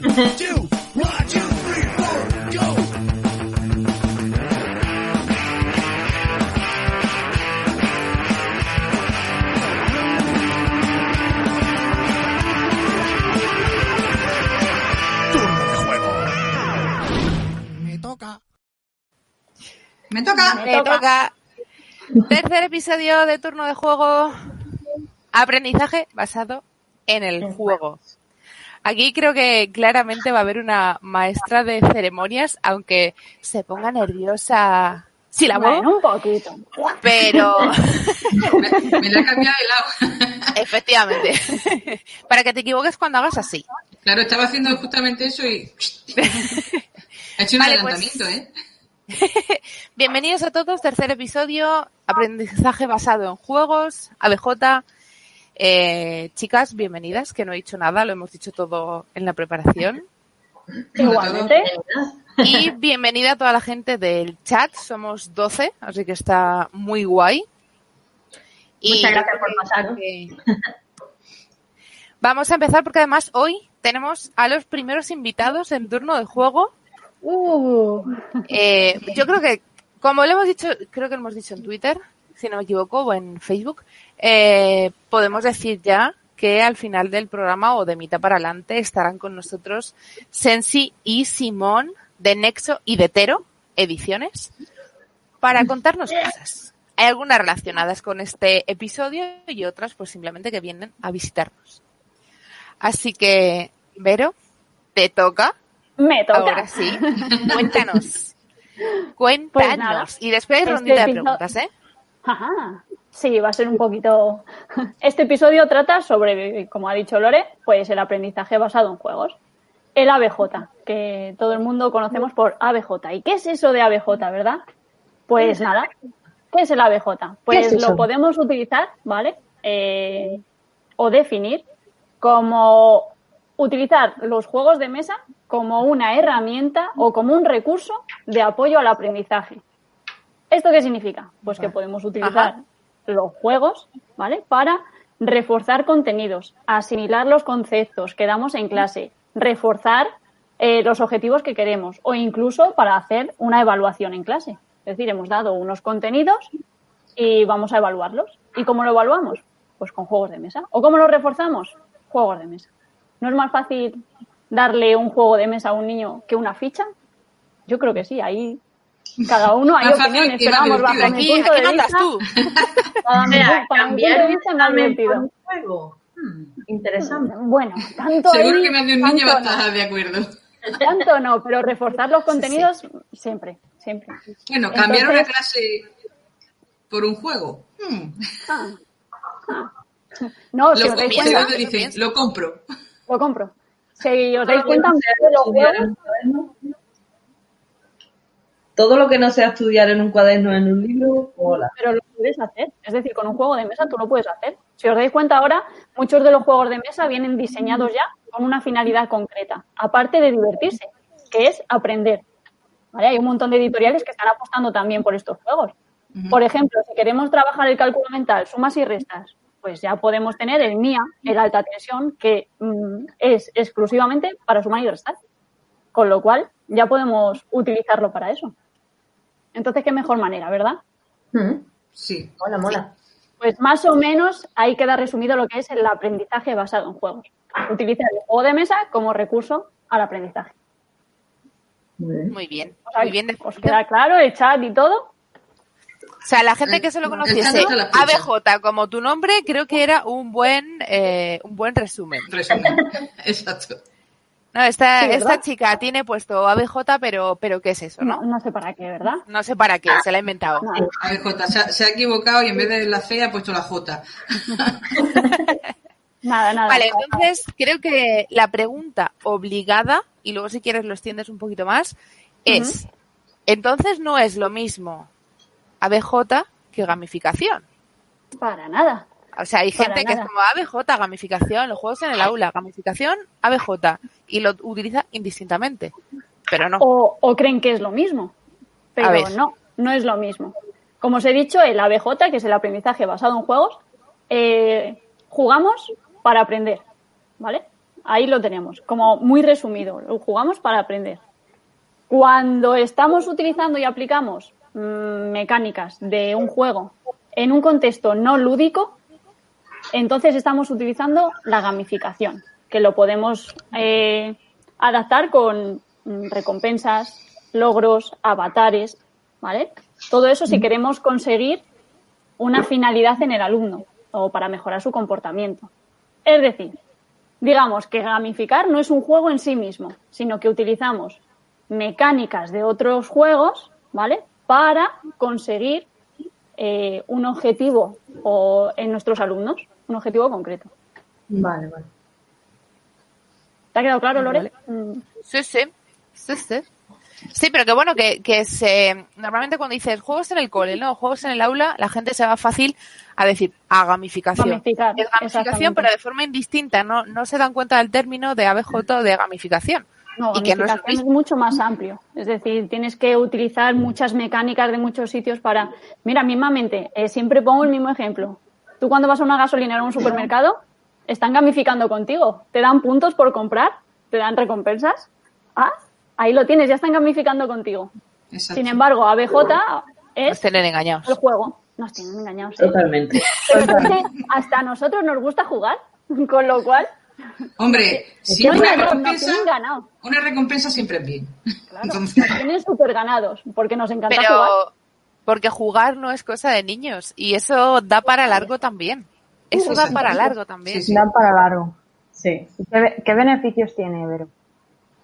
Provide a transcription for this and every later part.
One, two, one, two, three, four, go. Turno de juego. Me toca. Me toca. Me toca. Tercer episodio de turno de juego. Aprendizaje basado en el juego. Aquí creo que claramente va a haber una maestra de ceremonias, aunque se ponga nerviosa si la muevo, Bueno, un poquito. pero Me, me la he cambiado de lado. efectivamente, para que te equivoques cuando hagas así. Claro, estaba haciendo justamente eso y. Ha hecho un Vale, pues- adelantamiento, ¿eh? Bienvenidos a todos, tercer episodio, aprendizaje basado en juegos, ABJ. Eh, chicas, bienvenidas, que no he dicho nada, lo hemos dicho todo en la preparación. Igualmente. Y bienvenida a toda la gente del chat, somos 12, así que está muy guay. Y Muchas gracias por pasar. que- Vamos a empezar porque además hoy tenemos a los primeros invitados en turno de juego. Uh, Eh, yo creo que, como lo hemos dicho, creo que lo hemos dicho en Twitter, si no me equivoco, o en Facebook, eh, podemos decir ya que al final del programa o de mitad para adelante estarán con nosotros Sensi y Simón de Nexo y de Tero Ediciones para contarnos cosas. Hay algunas relacionadas con este episodio y otras pues simplemente que vienen a visitarnos. Así que, Vero, te toca me toca. Ahora sí. Cuéntanos. Cuéntanos. Pues nada, y después este rondita de preguntas, ¿eh? Ajá. Sí, va a ser un poquito. Este episodio trata sobre, como ha dicho Lore, pues el aprendizaje basado en juegos. El ABJ, que todo el mundo conocemos por ABJ. ¿Y qué es eso de ABJ, verdad? Pues nada. ¿Qué es el ABJ? Pues es lo podemos utilizar, ¿vale? Eh, o definir como utilizar los juegos de mesa como una herramienta o como un recurso de apoyo al aprendizaje. ¿Esto qué significa? Pues que podemos utilizar Ajá. los juegos, ¿vale? Para reforzar contenidos, asimilar los conceptos que damos en clase, reforzar eh, los objetivos que queremos o incluso para hacer una evaluación en clase. Es decir, hemos dado unos contenidos y vamos a evaluarlos. ¿Y cómo lo evaluamos? Pues con juegos de mesa. ¿O cómo lo reforzamos? Juegos de mesa. ¿No es más fácil darle un juego de mesa a un niño que una ficha? Yo creo que sí, ahí cada uno hay opiniones, pero vamos, bajo divertido. mi Aquí, punto aquí de vista, tú. para O mi, sea, para mi punto cambiar de vista, juego. Hmm, interesante. Bueno, tanto Seguro ahí, que más de un niño va a estar de acuerdo. tanto no, pero reforzar los contenidos siempre, siempre. Bueno, cambiar una Entonces- clase por un juego. Hmm. Ah, ah. No, si Lo, os dais cuenta, dice, lo compro. lo compro. Si os dais que cuenta, los juegos. Todo lo que no sea estudiar en un cuaderno en un libro, hola. pero lo puedes hacer. Es decir, con un juego de mesa tú lo puedes hacer. Si os dais cuenta ahora, muchos de los juegos de mesa vienen diseñados ya con una finalidad concreta, aparte de divertirse, que es aprender. ¿Vale? Hay un montón de editoriales que están apostando también por estos juegos. Por ejemplo, si queremos trabajar el cálculo mental, sumas y restas, pues ya podemos tener el MIA, el alta tensión, que mm, es exclusivamente para sumar y restar. Con lo cual, ya podemos utilizarlo para eso. Entonces, qué mejor manera, ¿verdad? Hmm, Sí. Mola, mola. Pues más o menos ahí queda resumido lo que es el aprendizaje basado en juegos. Utilizar el juego de mesa como recurso al aprendizaje. Muy bien. Muy bien, O sea, muy bien. ¿Os queda claro el chat y todo? O sea, la gente que solo El conociese. ABJ como tu nombre, creo que era un buen, eh, un buen resumen. Resumen. Exacto. No, esta, esta chica tiene puesto ABJ, pero, pero ¿qué es eso, No, no? no sé para qué, ¿verdad? No sé para qué, se la ha inventado. No. A ver, Jota, se ha, se ha equivocado y en vez de la C ha puesto la J. Nada, nada. Vale, entonces creo que la pregunta obligada, y luego si quieres lo extiendes un poquito más, es, entonces no es lo mismo ABJ que gamificación. Para nada. O sea, hay gente que es como ABJ, gamificación, los juegos en el aula, gamificación, ABJ, y lo utiliza indistintamente. Pero no. O, o creen que es lo mismo. Pero no, no es lo mismo. Como os he dicho, el ABJ, que es el aprendizaje basado en juegos, eh, jugamos para aprender. ¿Vale? ahí lo tenemos, como muy resumido. Lo jugamos para aprender. Cuando estamos utilizando y aplicamos mm, mecánicas de un juego en un contexto no lúdico, entonces estamos utilizando la gamificación, que lo podemos eh, adaptar con mm, recompensas, logros, avatares, ¿vale? Todo eso si queremos conseguir una finalidad en el alumno o para mejorar su comportamiento. Es decir, digamos que gamificar no es un juego en sí mismo, sino que utilizamos mecánicas de otros juegos, ¿vale? Para conseguir eh, un objetivo o en nuestros alumnos, un objetivo concreto. Vale, vale. ¿Te ha quedado claro, Lore? Vale. Mm, Sí, sí. Sí, sí. Sí, pero que bueno, que, que se, normalmente cuando dices juegos en el cole, ¿no? Juegos en el aula, la gente se va fácil a decir a gamificación. Gamificar, es gamificación, pero de forma indistinta, no, no se dan cuenta del término de ABJ o de gamificación. No, y que no es lo gamificación es mucho más amplio. Es decir, tienes que utilizar muchas mecánicas de muchos sitios para. Mira, mismamente, eh, siempre pongo el mismo ejemplo. Tú cuando vas a una gasolinera o a un supermercado, están gamificando contigo. Te dan puntos por comprar, te dan recompensas. Ah, ahí lo tienes, ya están gamificando contigo. Exacto. Sin embargo, ABJ Nos es tienen engañados. el juego. Nos tienen engañados. Totalmente. Pero es que hasta a nosotros nos gusta jugar, con lo cual, Hombre, si una recompensa, tienen ganado. una recompensa siempre es bien. Claro, Entonces, nos tienen súper ganados, porque nos encanta Pero jugar. Porque jugar no es cosa de niños y eso da para largo también. Eso da para largo también. Sí, sí. Dan para largo. Sí. ¿Y ¿Qué, be- qué beneficios tiene, Vero?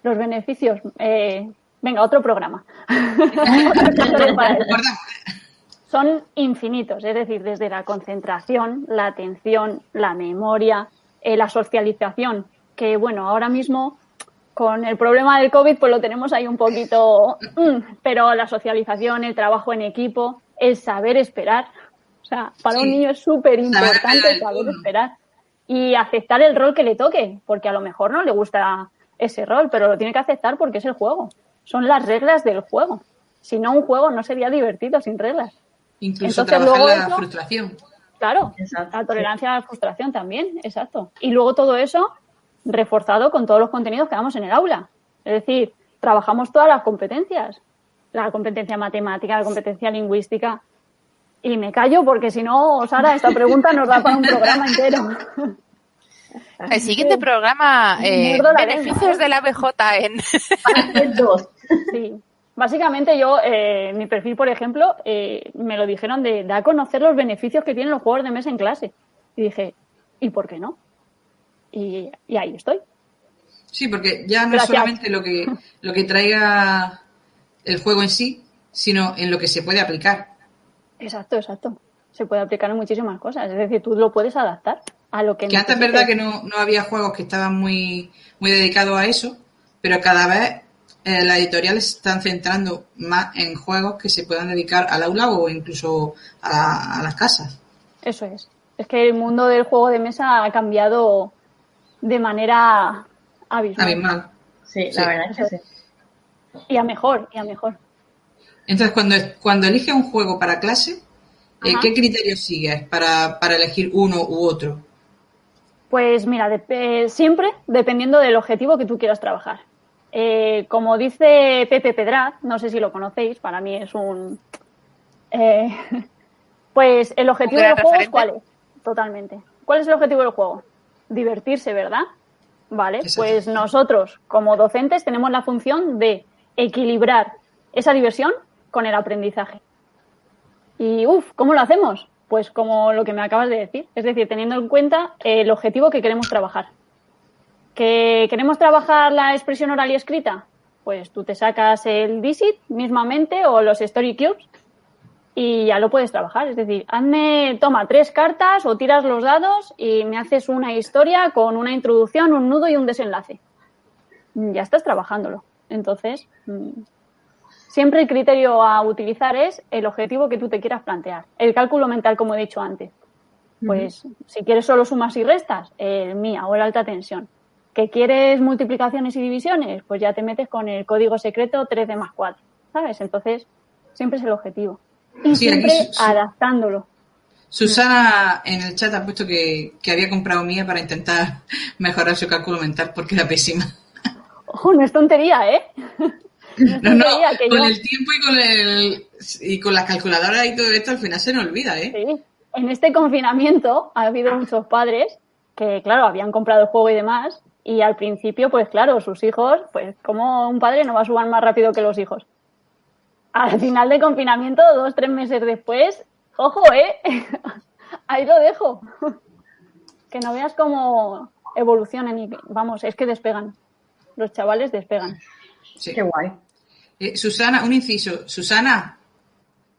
Los beneficios. eh, venga, otro programa. Son infinitos, es decir, desde la concentración, la atención, la memoria, eh, la socialización, que bueno, ahora mismo con el problema del COVID pues lo tenemos ahí un poquito, mm, pero la socialización, el trabajo en equipo, el saber esperar. O sea, para un niño es súper importante saber esperar y aceptar el rol que le toque, porque a lo mejor no le gusta ese rol, pero lo tiene que aceptar porque es el juego. Son las reglas del juego. Si no, un juego no sería divertido sin reglas. incluso Entonces, trabajar luego la eso- frustración. Claro, Exacto, la tolerancia a la frustración también, exacto. Y luego todo eso reforzado con todos los contenidos que damos en el aula. Es decir, trabajamos todas las competencias. La competencia matemática, la competencia lingüística. Y me callo porque si no, Sara, esta pregunta nos da para un programa entero. El siguiente programa, eh, la beneficios lengua. del ABJ en... Dos. Sí. Básicamente yo, eh, mi perfil, por ejemplo, eh, me lo dijeron de dar a conocer los beneficios que tienen los juegos de mesa en clase. Y dije, ¿y por qué no? Y, y ahí estoy. Sí, porque ya no Gracias. es solamente lo que, lo que traiga el juego en sí, sino en lo que se puede aplicar. Exacto, exacto. Se puede aplicar en muchísimas cosas. Es decir, tú lo puedes adaptar a lo que Que antes es verdad que no, no había juegos que estaban muy, muy dedicados a eso, pero cada vez eh, las editoriales se están centrando más en juegos que se puedan dedicar al aula o incluso a las casas. Eso es. Es que el mundo del juego de mesa ha cambiado de manera abismal. Abismal. Sí, Sí. la verdad es que sí. Y a mejor, y a mejor. Entonces, cuando, cuando eliges un juego para clase, eh. ¿qué criterios sigues para, para elegir uno u otro? Pues mira, dep- eh, siempre dependiendo del objetivo que tú quieras trabajar. Eh, como dice Pepe Pedraz, no sé si lo conocéis, para mí es un... eh, pues el objetivo del juego, referente. ¿cuál es? Totalmente. ¿Cuál es el objetivo del juego? Divertirse, ¿verdad? Vale, pues nosotros como docentes tenemos la función de equilibrar esa diversión con el aprendizaje. Y uff, ¿cómo lo hacemos? Pues como lo que me acabas de decir, es decir, teniendo en cuenta el objetivo que queremos trabajar. ¿Que queremos trabajar la expresión oral y escrita? Pues tú te sacas el DISIT mismamente o los Story Cubes y ya lo puedes trabajar. Es decir, hazme, toma tres cartas o tiras los dados y me haces una historia con una introducción, un nudo y un desenlace. Mm, Ya estás trabajándolo. Entonces, mm, siempre el criterio a utilizar es el objetivo que tú te quieras plantear. El cálculo mental, como he dicho antes. Pues si quieres solo sumas y restas, el MIA o el alta tensión. ¿Que quieres multiplicaciones y divisiones? Pues ya te metes con el código secreto 3D más 4. ¿Sabes? Entonces, siempre es el objetivo. Y Sí, siempre adaptándolo. Susana en el chat ha puesto que, que había comprado mía para intentar mejorar su cálculo mental porque era pésima. Ojo, no es tontería, ¿eh? No es No, no, tontería que con yo- el tiempo y con el y con la calculadora y todo esto al final se nos olvida, ¿eh? Sí. En este confinamiento ha habido muchos padres que, claro, habían comprado el juego y demás, y al principio, pues claro, sus hijos, pues como un padre no va a sumar más rápido que los hijos. Al final del confinamiento, dos, tres meses después, ojo, ¿eh? Ahí lo dejo. Que no veas cómo evolucionan y, vamos, es que despegan. Los chavales despegan. Sí. Qué guay. Eh, Susana, un inciso. Susana,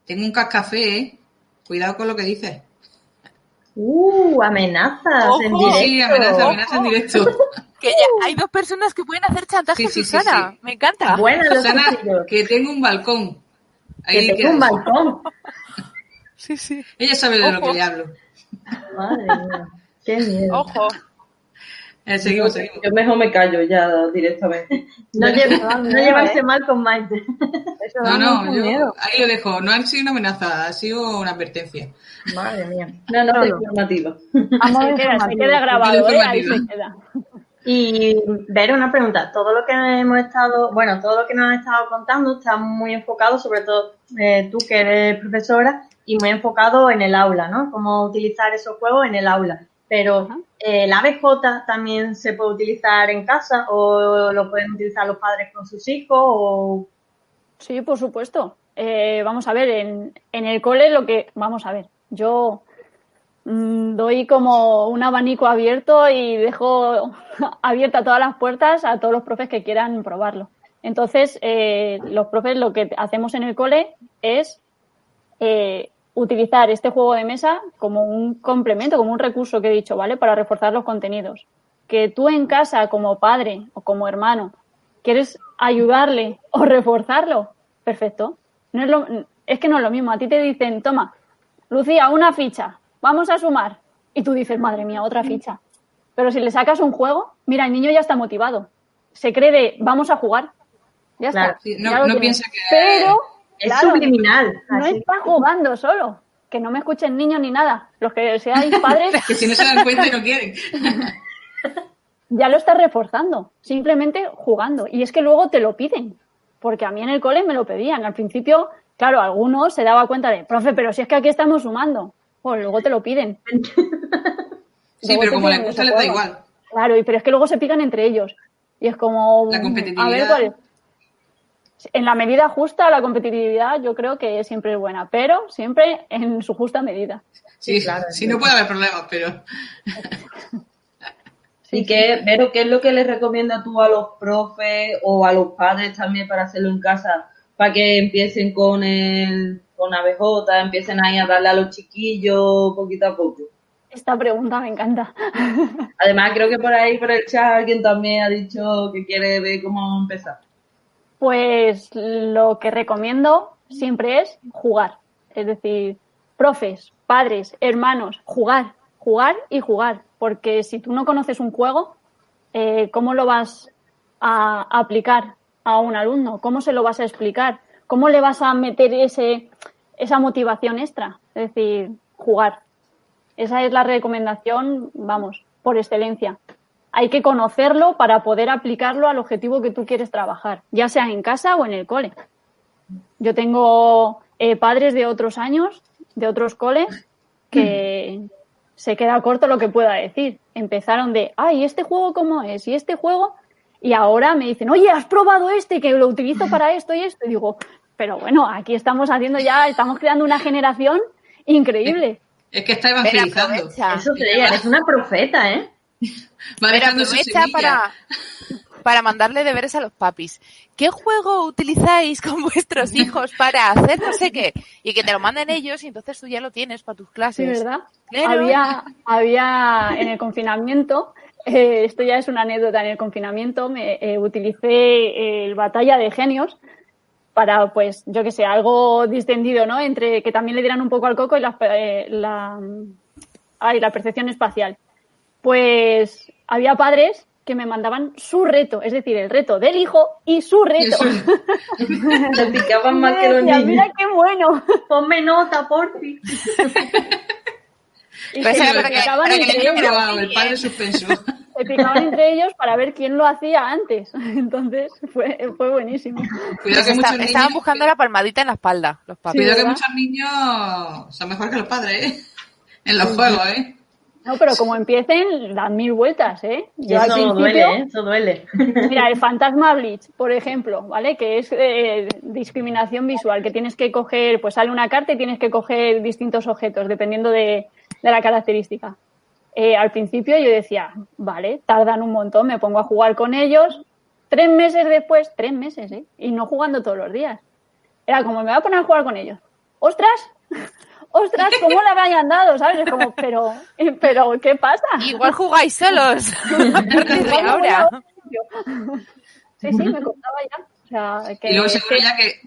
tengo un cascafé, ¿eh? Cuidado con lo que dices. Uh, amenazas en directo. Sí, amenaza, amenaza en directo. Que ya hay dos personas que pueden hacer chantaje Sí, Susana. sí. Me encanta. Buena los Susana, que tengo un balcón. Ahí Que tengo un balcón. Sí, sí. Ella sabe de lo que le hablo. Madre mía. Qué miedo. Ojo. Eh, seguimos, seguimos. Yo mejor me callo ya directamente. No, no llevarse ¿eh? mal con Maite. Eso No, no, yo miedo. ahí lo dejo. No ha sido una amenaza, ha sido una advertencia. Madre mía. Una nota Solo. informativa. A modo Se queda, se informativo. queda grabado, ¿eh? Ahí informativa. se queda. Y ver una pregunta, todo lo que hemos estado, bueno, todo lo que nos has estado contando está muy enfocado, sobre todo eh, tú que eres profesora, y muy enfocado en el aula, ¿no? Cómo utilizar esos juegos en el aula. Pero eh, el ABJ también se puede utilizar en casa o lo pueden utilizar los padres con sus hijos o Sí, por supuesto. Eh, vamos a ver, en, en el cole lo que, vamos a ver, yo mm, doy como un abanico abierto y dejo abierta todas las puertas a todos los profes que quieran probarlo. Entonces, eh, los profes lo que hacemos en el cole es eh, utilizar este juego de mesa como un complemento, como un recurso que he dicho, ¿vale? Para reforzar los contenidos. Que tú en casa, como padre o como hermano, quieres ayudarle o reforzarlo, perfecto. No es, lo, es que no es lo mismo. A ti te dicen, toma, Lucía, una ficha, vamos a sumar. Y tú dices, madre mía, otra ficha. Pero si le sacas un juego, mira, el niño ya está motivado. Se cree de, vamos a jugar. Ya Claro, está. sí, no- ya piensa que- Pero, es claro, subliminal. no así. está jugando solo. Que no me escuchen niños ni nada. Los que seáis padres Que si no se dan cuenta y no quieren. ya lo estás reforzando, simplemente jugando. Y es que luego te lo piden, porque a mí en el cole me lo pedían. Al principio, claro, algunos se daba cuenta de, profe, pero si es que aquí estamos sumando. Pues luego te lo piden. Sí, Luego pero como les piden gusta les da igual. Claro, y pero es que luego se pican entre ellos. Y es como... La A competitividad. ver cuál es. En la medida justa, la competitividad yo creo que siempre es buena, pero siempre en su justa medida. Sí, claro, sí, no puede haber problemas, pero ¿Y qué, Vero, qué es lo que les recomiendas tú a los profes o a los padres también para hacerlo en casa? Para que empiecen con el con ABJ, empiecen ahí a darle a los chiquillos poquito a poco. Esta pregunta me encanta. Además, creo que por ahí, por el chat, alguien también ha dicho que quiere ver cómo empezar. Pues lo que recomiendo siempre es jugar. Es decir, profes, padres, hermanos, jugar, jugar y jugar. Porque si tú no conoces un juego, eh, ¿cómo lo vas a aplicar a un alumno? ¿Cómo se lo vas a explicar? ¿Cómo le vas a meter ese, esa motivación extra? Es decir, jugar. Esa es la recomendación, vamos, por excelencia. Hay que conocerlo para poder aplicarlo al objetivo que tú quieres trabajar, ya sea en casa o en el cole. Yo tengo eh, padres de otros años, de otros coles, que se queda corto lo que pueda decir. Empezaron de, ay, ¿este juego cómo es? ¿Y este juego? Y ahora me dicen, oye, ¿has probado este que lo utilizo para esto y esto? Y digo, pero bueno, aquí estamos haciendo ya, estamos creando una generación increíble. es que está evangelizando. Eso te diga, eres una profeta, ¿eh? Va Pero aprovecha para, para mandarle deberes a los papis. ¿Qué juego utilizáis con vuestros hijos para hacer no sé qué? Y que te lo manden ellos y entonces tú ya lo tienes para tus Sí, clases. ¿verdad? Claro. Había, había en el confinamiento, eh, esto ya es una anécdota, en el confinamiento me eh, utilicé el Batalla de Genios para, pues, yo que sé, algo distendido, ¿no? Entre que también le dieran un poco al coco y la, eh, la, ay, la percepción espacial. Pues había padres que me mandaban su reto, es decir, el reto del hijo y su reto. Te picaban más que los niños. Mira qué bueno. Ponme nota. Y se esa Pero para que- picaban para entre ellos. el padre suspenso. Se picaban entre ellos para ver quién lo hacía antes. Entonces fue, fue buenísimo. Cuidado Pues que está- muchos estaban buscando la palmadita en la espalda, los papás. cuidado que muchos niños son mejor que los padres, ¿eh? En los juegos, ¿eh? No, pero como empiecen, dan mil vueltas, ¿eh? Yo al eso principio, duele, ¿eh? Eso duele. Mira, el fantasma Bleach, por ejemplo, ¿vale? Que es eh, discriminación visual, que tienes que coger, pues sale una carta y tienes que coger distintos objetos, dependiendo de, de la característica. Eh, al principio yo decía, vale, tardan un montón, me pongo a jugar con ellos. Tres meses después, tres meses, ¿eh? Y no jugando todos los días. Era como, me voy a poner a jugar con ellos. ¡Ostras! ¡Ostras! ¿Cómo le habrán dado? ¿Sabes? Es como, pero, pero, ¿qué pasa? Igual jugáis solos. Ahora. Sí, sí, me costaba ya. O sea, que, Y luego se que ya que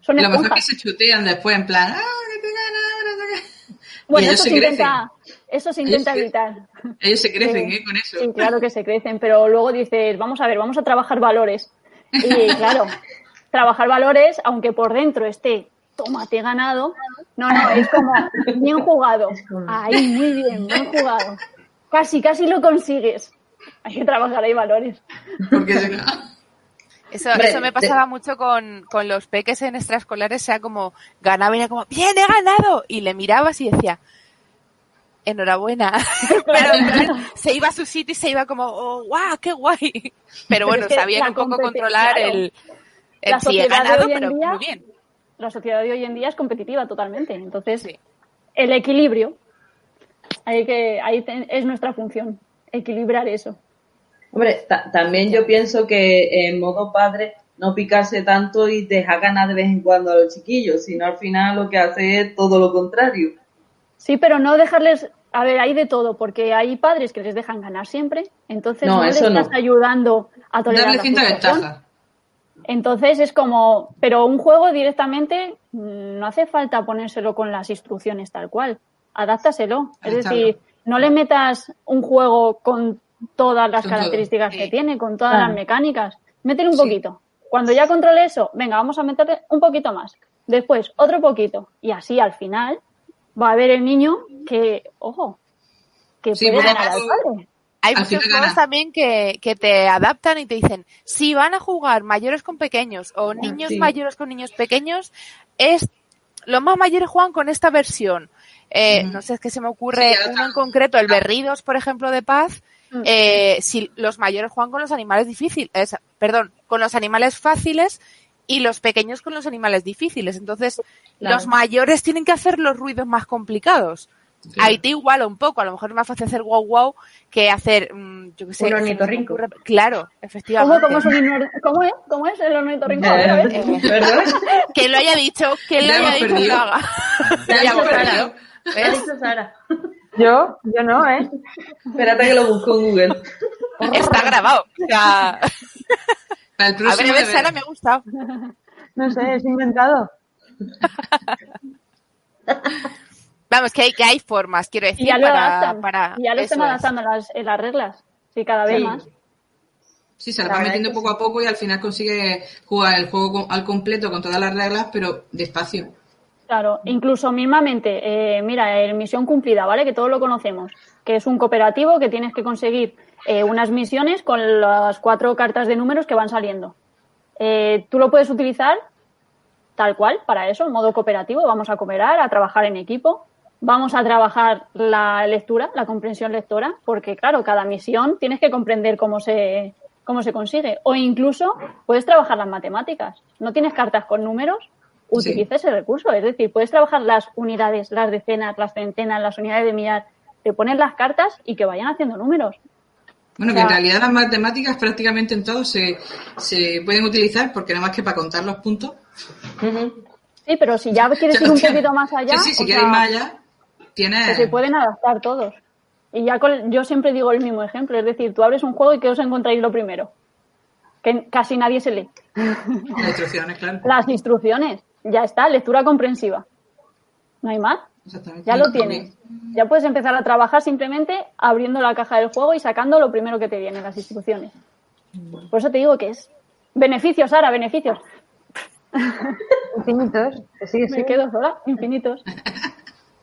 son lo mejor que se chutean después, en plan, ¡ah, que te gana ahora! no sé qué". Bueno, eso se intenta, eso se intenta Ellos se- evitar. Ellos se crecen, Sí. ¿eh? Con eso. Sí, claro que se crecen, pero luego dices, vamos a ver, vamos a trabajar valores. Y claro, trabajar valores, aunque por dentro esté, toma, te he ganado. No, no, es como, bien jugado. Ahí, muy bien, bien jugado. Casi, casi lo consigues. Hay que trabajar ahí valores. Porque Eso, Hombre, eso me pasaba mucho con, con los peques en extraescolares, sea como, ganaba y era como, bien, he ganado. Y le mirabas y decía, enhorabuena. Pero en plan, se iba a su sitio y se iba como, oh, guau, qué guay. Pero bueno, es que sabían un poco controlar claro. el, el La sí, he ganado, pero día- muy bien. La sociedad de hoy en día es competitiva totalmente. Entonces, Sí. el equilibrio, hay que, ahí es nuestra función, equilibrar eso. Hombre, ta- también yo pienso que en modo padre no picarse tanto y dejar ganar de vez en cuando a los chiquillos, sino al final lo que hace es todo lo contrario. Sí, pero no dejarles, a ver, hay de todo, porque hay padres que les dejan ganar siempre, entonces No, no, les eso no. estás ayudando a tolerar darle la cinta. Entonces es como, pero un juego directamente mm, no hace falta ponérselo con las instrucciones tal cual, adáptaselo. Es decir, no le metas un juego con todas las características que tiene, con todas las mecánicas. Métele un poquito. Cuando ya controle eso, venga, vamos a meterle un poquito más. Después, otro poquito. Y así al final va a ver el niño que, ojo, que Sí, puede ganar al padre. Hay Al muchos juegos gana. también que, que te adaptan y te dicen, si van a jugar mayores con pequeños o niños sí. mayores con niños pequeños, es los más mayores juegan con esta versión. Eh. No sé, es que se me ocurre Sí, uno en concreto, el Berridos, por ejemplo, de Paz. Mm. eh, si los mayores juegan con los animales difíciles, perdón, con los animales fáciles y los pequeños con los animales difíciles. Entonces, Claro. los mayores tienen que hacer los ruidos más complicados. Ahí te iguala un poco, a lo mejor es más fácil hacer wow wow que hacer, mm, yo qué sé. Un ornitorrinco. ocurre- Claro, ¿Cómo, efectivamente. cómo, es ¿Cómo es? ¿Cómo es el ornitorrinco? A ver, a ver. Eh, ¿Perdón? Que lo haya dicho, que lo Ya haya dicho que lo haga. Ya dicho hemos Sara. Yo, yo no, ¿eh? Espérate que lo busco en Google. Está grabado. O sea, Para el a ver, a ver. Sara, me ha gustado. No sé, es inventado. Vamos, que hay, que hay formas, quiero Y decir, ya lo para, adaptan. para y ya lo están adaptando en las, en las reglas. Sí, cada vez Sí. más. Sí, se la La va verdad metiendo poco a poco y al final consigue jugar el juego al completo con todas las reglas, pero despacio. Claro, incluso mismamente, eh, mira, el misión cumplida, ¿vale? Que todos lo conocemos, que es un cooperativo que tienes que conseguir eh, unas misiones con las cuatro cartas de números que van saliendo. Eh, tú lo puedes utilizar tal cual, para eso, en modo cooperativo, vamos a cooperar, a trabajar en equipo, vamos a trabajar la lectura, la comprensión lectora, porque claro, cada misión tienes que comprender cómo se, cómo se consigue. O incluso puedes trabajar las matemáticas. No tienes cartas con números, utiliza ese recurso. Es decir, puedes trabajar las unidades, las decenas, las centenas, las unidades de millar, te pones las cartas y que vayan haciendo números. Bueno, O que en realidad las matemáticas prácticamente en todo se, se pueden utilizar porque nada más que para contar los puntos. Sí, pero si ya quieres ir un poquito más allá, Sí, sí, si quieres sea, más allá, que se pueden adaptar todos. Y ya con- yo siempre digo el mismo ejemplo, es decir, tú abres un juego y que os encontráis lo primero, que casi nadie se lee. Las instrucciones, claro. Las instrucciones, ya está, lectura comprensiva. No hay más, ya lo tienes. Ya puedes empezar a trabajar simplemente abriendo la caja del juego y sacando lo primero que te viene, las instrucciones. Por eso te digo que es beneficios, Sara, beneficios. Infinitos. Sí, que sí. Me quedo sola, infinitos.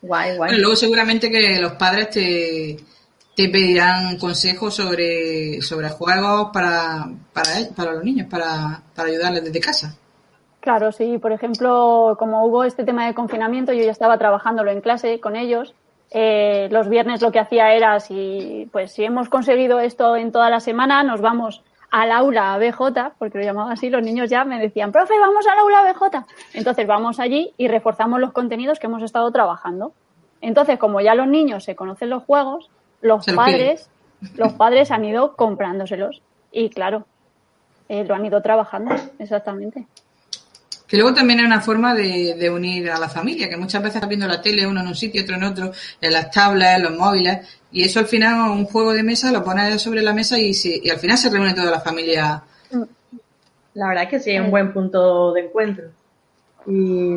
Guay, guay. Bueno, luego seguramente que los padres te, te pedirán consejos sobre, sobre juegos para, para, para los niños, para, para ayudarles desde casa. Claro, sí. Por ejemplo, como hubo este tema de confinamiento, yo ya estaba trabajándolo en clase con ellos. Eh, los viernes lo que hacía era, si, pues, si hemos conseguido esto en toda la semana, nos vamos al aula BJ, porque lo llamaba así, los niños ya me decían, profe, vamos al aula BJ. Entonces vamos allí y reforzamos los contenidos que hemos estado trabajando. Entonces, como ya los niños se conocen los juegos, los padres, los padres han ido comprándoselos. Y claro, eh, lo han ido trabajando, exactamente. Que luego también es una forma de, de unir a la familia, que muchas veces estás viendo la tele, uno en un sitio, otro en otro, en las tablets, en los móviles, y eso al final un juego de mesa lo pones sobre la mesa y, se- y al final se reúne toda la familia. La verdad es que sí, es un buen punto de encuentro. Y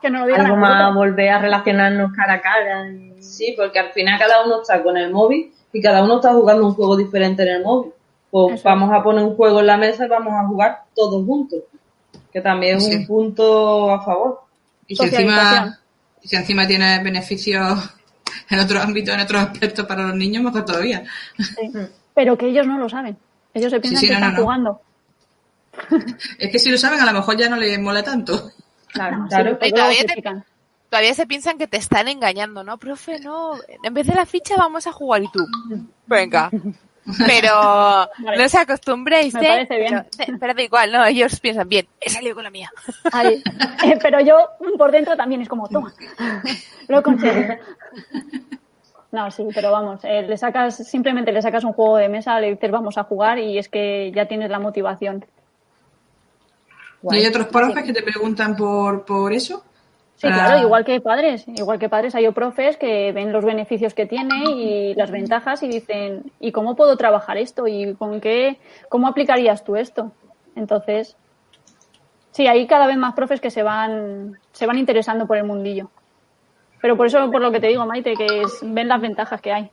Que no lo algo a más volver a relacionarnos cara a cara. y- Sí, porque al final cada uno está con el móvil y cada uno está jugando un juego diferente en el móvil. Pues Eso. vamos a poner un juego en la mesa y vamos a jugar todos juntos. Que también es Sí. un punto a favor. Y si encima, y si encima tiene beneficios en otros ámbitos, en otros aspectos para los niños, mejor todavía. Sí. Pero que ellos no lo saben. Ellos se piensan sí, que no, están no. jugando. Es que si lo saben, a lo mejor ya no les mola tanto. Claro, Claro. Y todavía te-. Todavía se piensan que te están engañando, ¿no? Profe, no. En vez de la ficha vamos a jugar y tú. Venga. Pero Vale. no se acostumbréis, Me ¿eh? parece bien. Pero, eh, pero da igual, ¿no? Ellos piensan, bien, he salido con la mía. Ay, eh, pero yo por dentro también es como, toma, lo he conseguido. No, sí, pero vamos, eh, le sacas, simplemente le sacas un juego de mesa, le dices vamos a jugar y es que ya tienes la motivación. ¿Y hay otros profes que te preguntan por, por eso? Sí, claro, igual que padres, igual que padres hay profes que ven los beneficios que tiene y las ventajas y dicen, ¿y cómo puedo trabajar esto? ¿Y con qué, cómo aplicarías tú esto? Entonces, sí, hay cada vez más profes que se van, se van interesando por el mundillo. Pero por eso, por lo que te digo, Maite, que es- ven las ventajas que hay.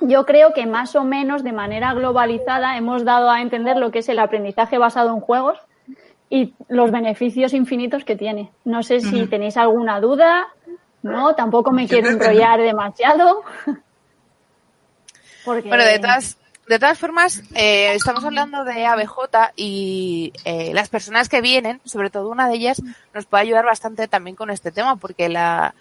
Yo creo que más o menos de manera globalizada hemos dado a entender lo que es el aprendizaje basado en juegos y los beneficios infinitos que tiene. No sé si tenéis alguna duda, ¿no? Tampoco me quiero enrollar demasiado. Porque... Bueno, de todas, de todas formas, eh, estamos hablando de ABJ y eh, las personas que vienen, sobre todo una de ellas, nos puede ayudar bastante también con este tema, porque la,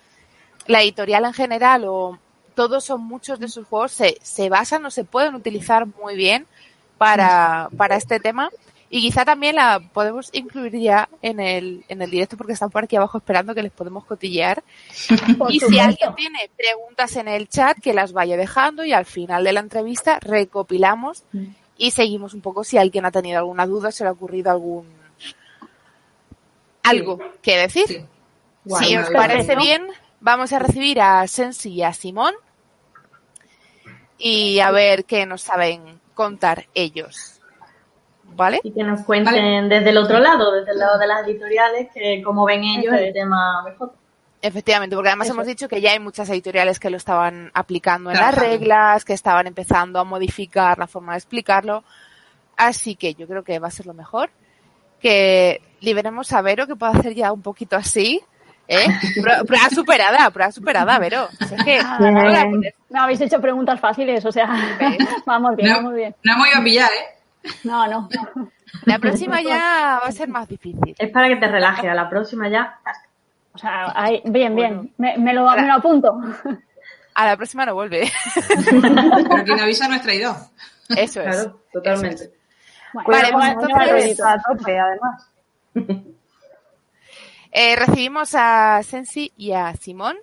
la editorial en general o todos o muchos de sus juegos se, se basan o se pueden utilizar muy bien para, para este tema. Y quizá también la podemos incluir ya en el, en el directo porque están por aquí abajo esperando que les podemos cotillear. Y si alguien tiene preguntas en el chat, que las vaya dejando y al final de la entrevista recopilamos y seguimos un poco si alguien ha tenido alguna duda, se le ha ocurrido algún algo que decir. Sí. si os parece bien, vamos a recibir a Sensi y a Simón y a ver qué nos saben contar ellos. ¿Vale? Y que nos cuenten desde el otro lado, desde el lado de las editoriales, que cómo ven ellos el tema mejor. Efectivamente, porque además Eso. hemos dicho que ya hay muchas editoriales que lo estaban aplicando en las reglas, que estaban empezando a modificar la forma de explicarlo. Así que yo creo que va a ser lo mejor. Que liberemos a Vero, que pueda hacer ya un poquito así. ¿eh? Prueba, superada, prueba superada, Vero. Es que, Ah, no habéis hecho preguntas fáciles, o sea, vamos bien, No, vamos bien. no hemos ido a pillar, ¿eh? No, no. la próxima ya va a ser más difícil. Es para que te relajes, a la próxima ya. O sea, ahí, bien, bien. Me, me lo, me lo apunto. A la próxima no vuelve. Pero quien avisa no es traidor. Eso es. Claro, totalmente. Bueno, Vale, bueno, pues entonces- a tope, además. Eh, recibimos a Sensi y a Simón.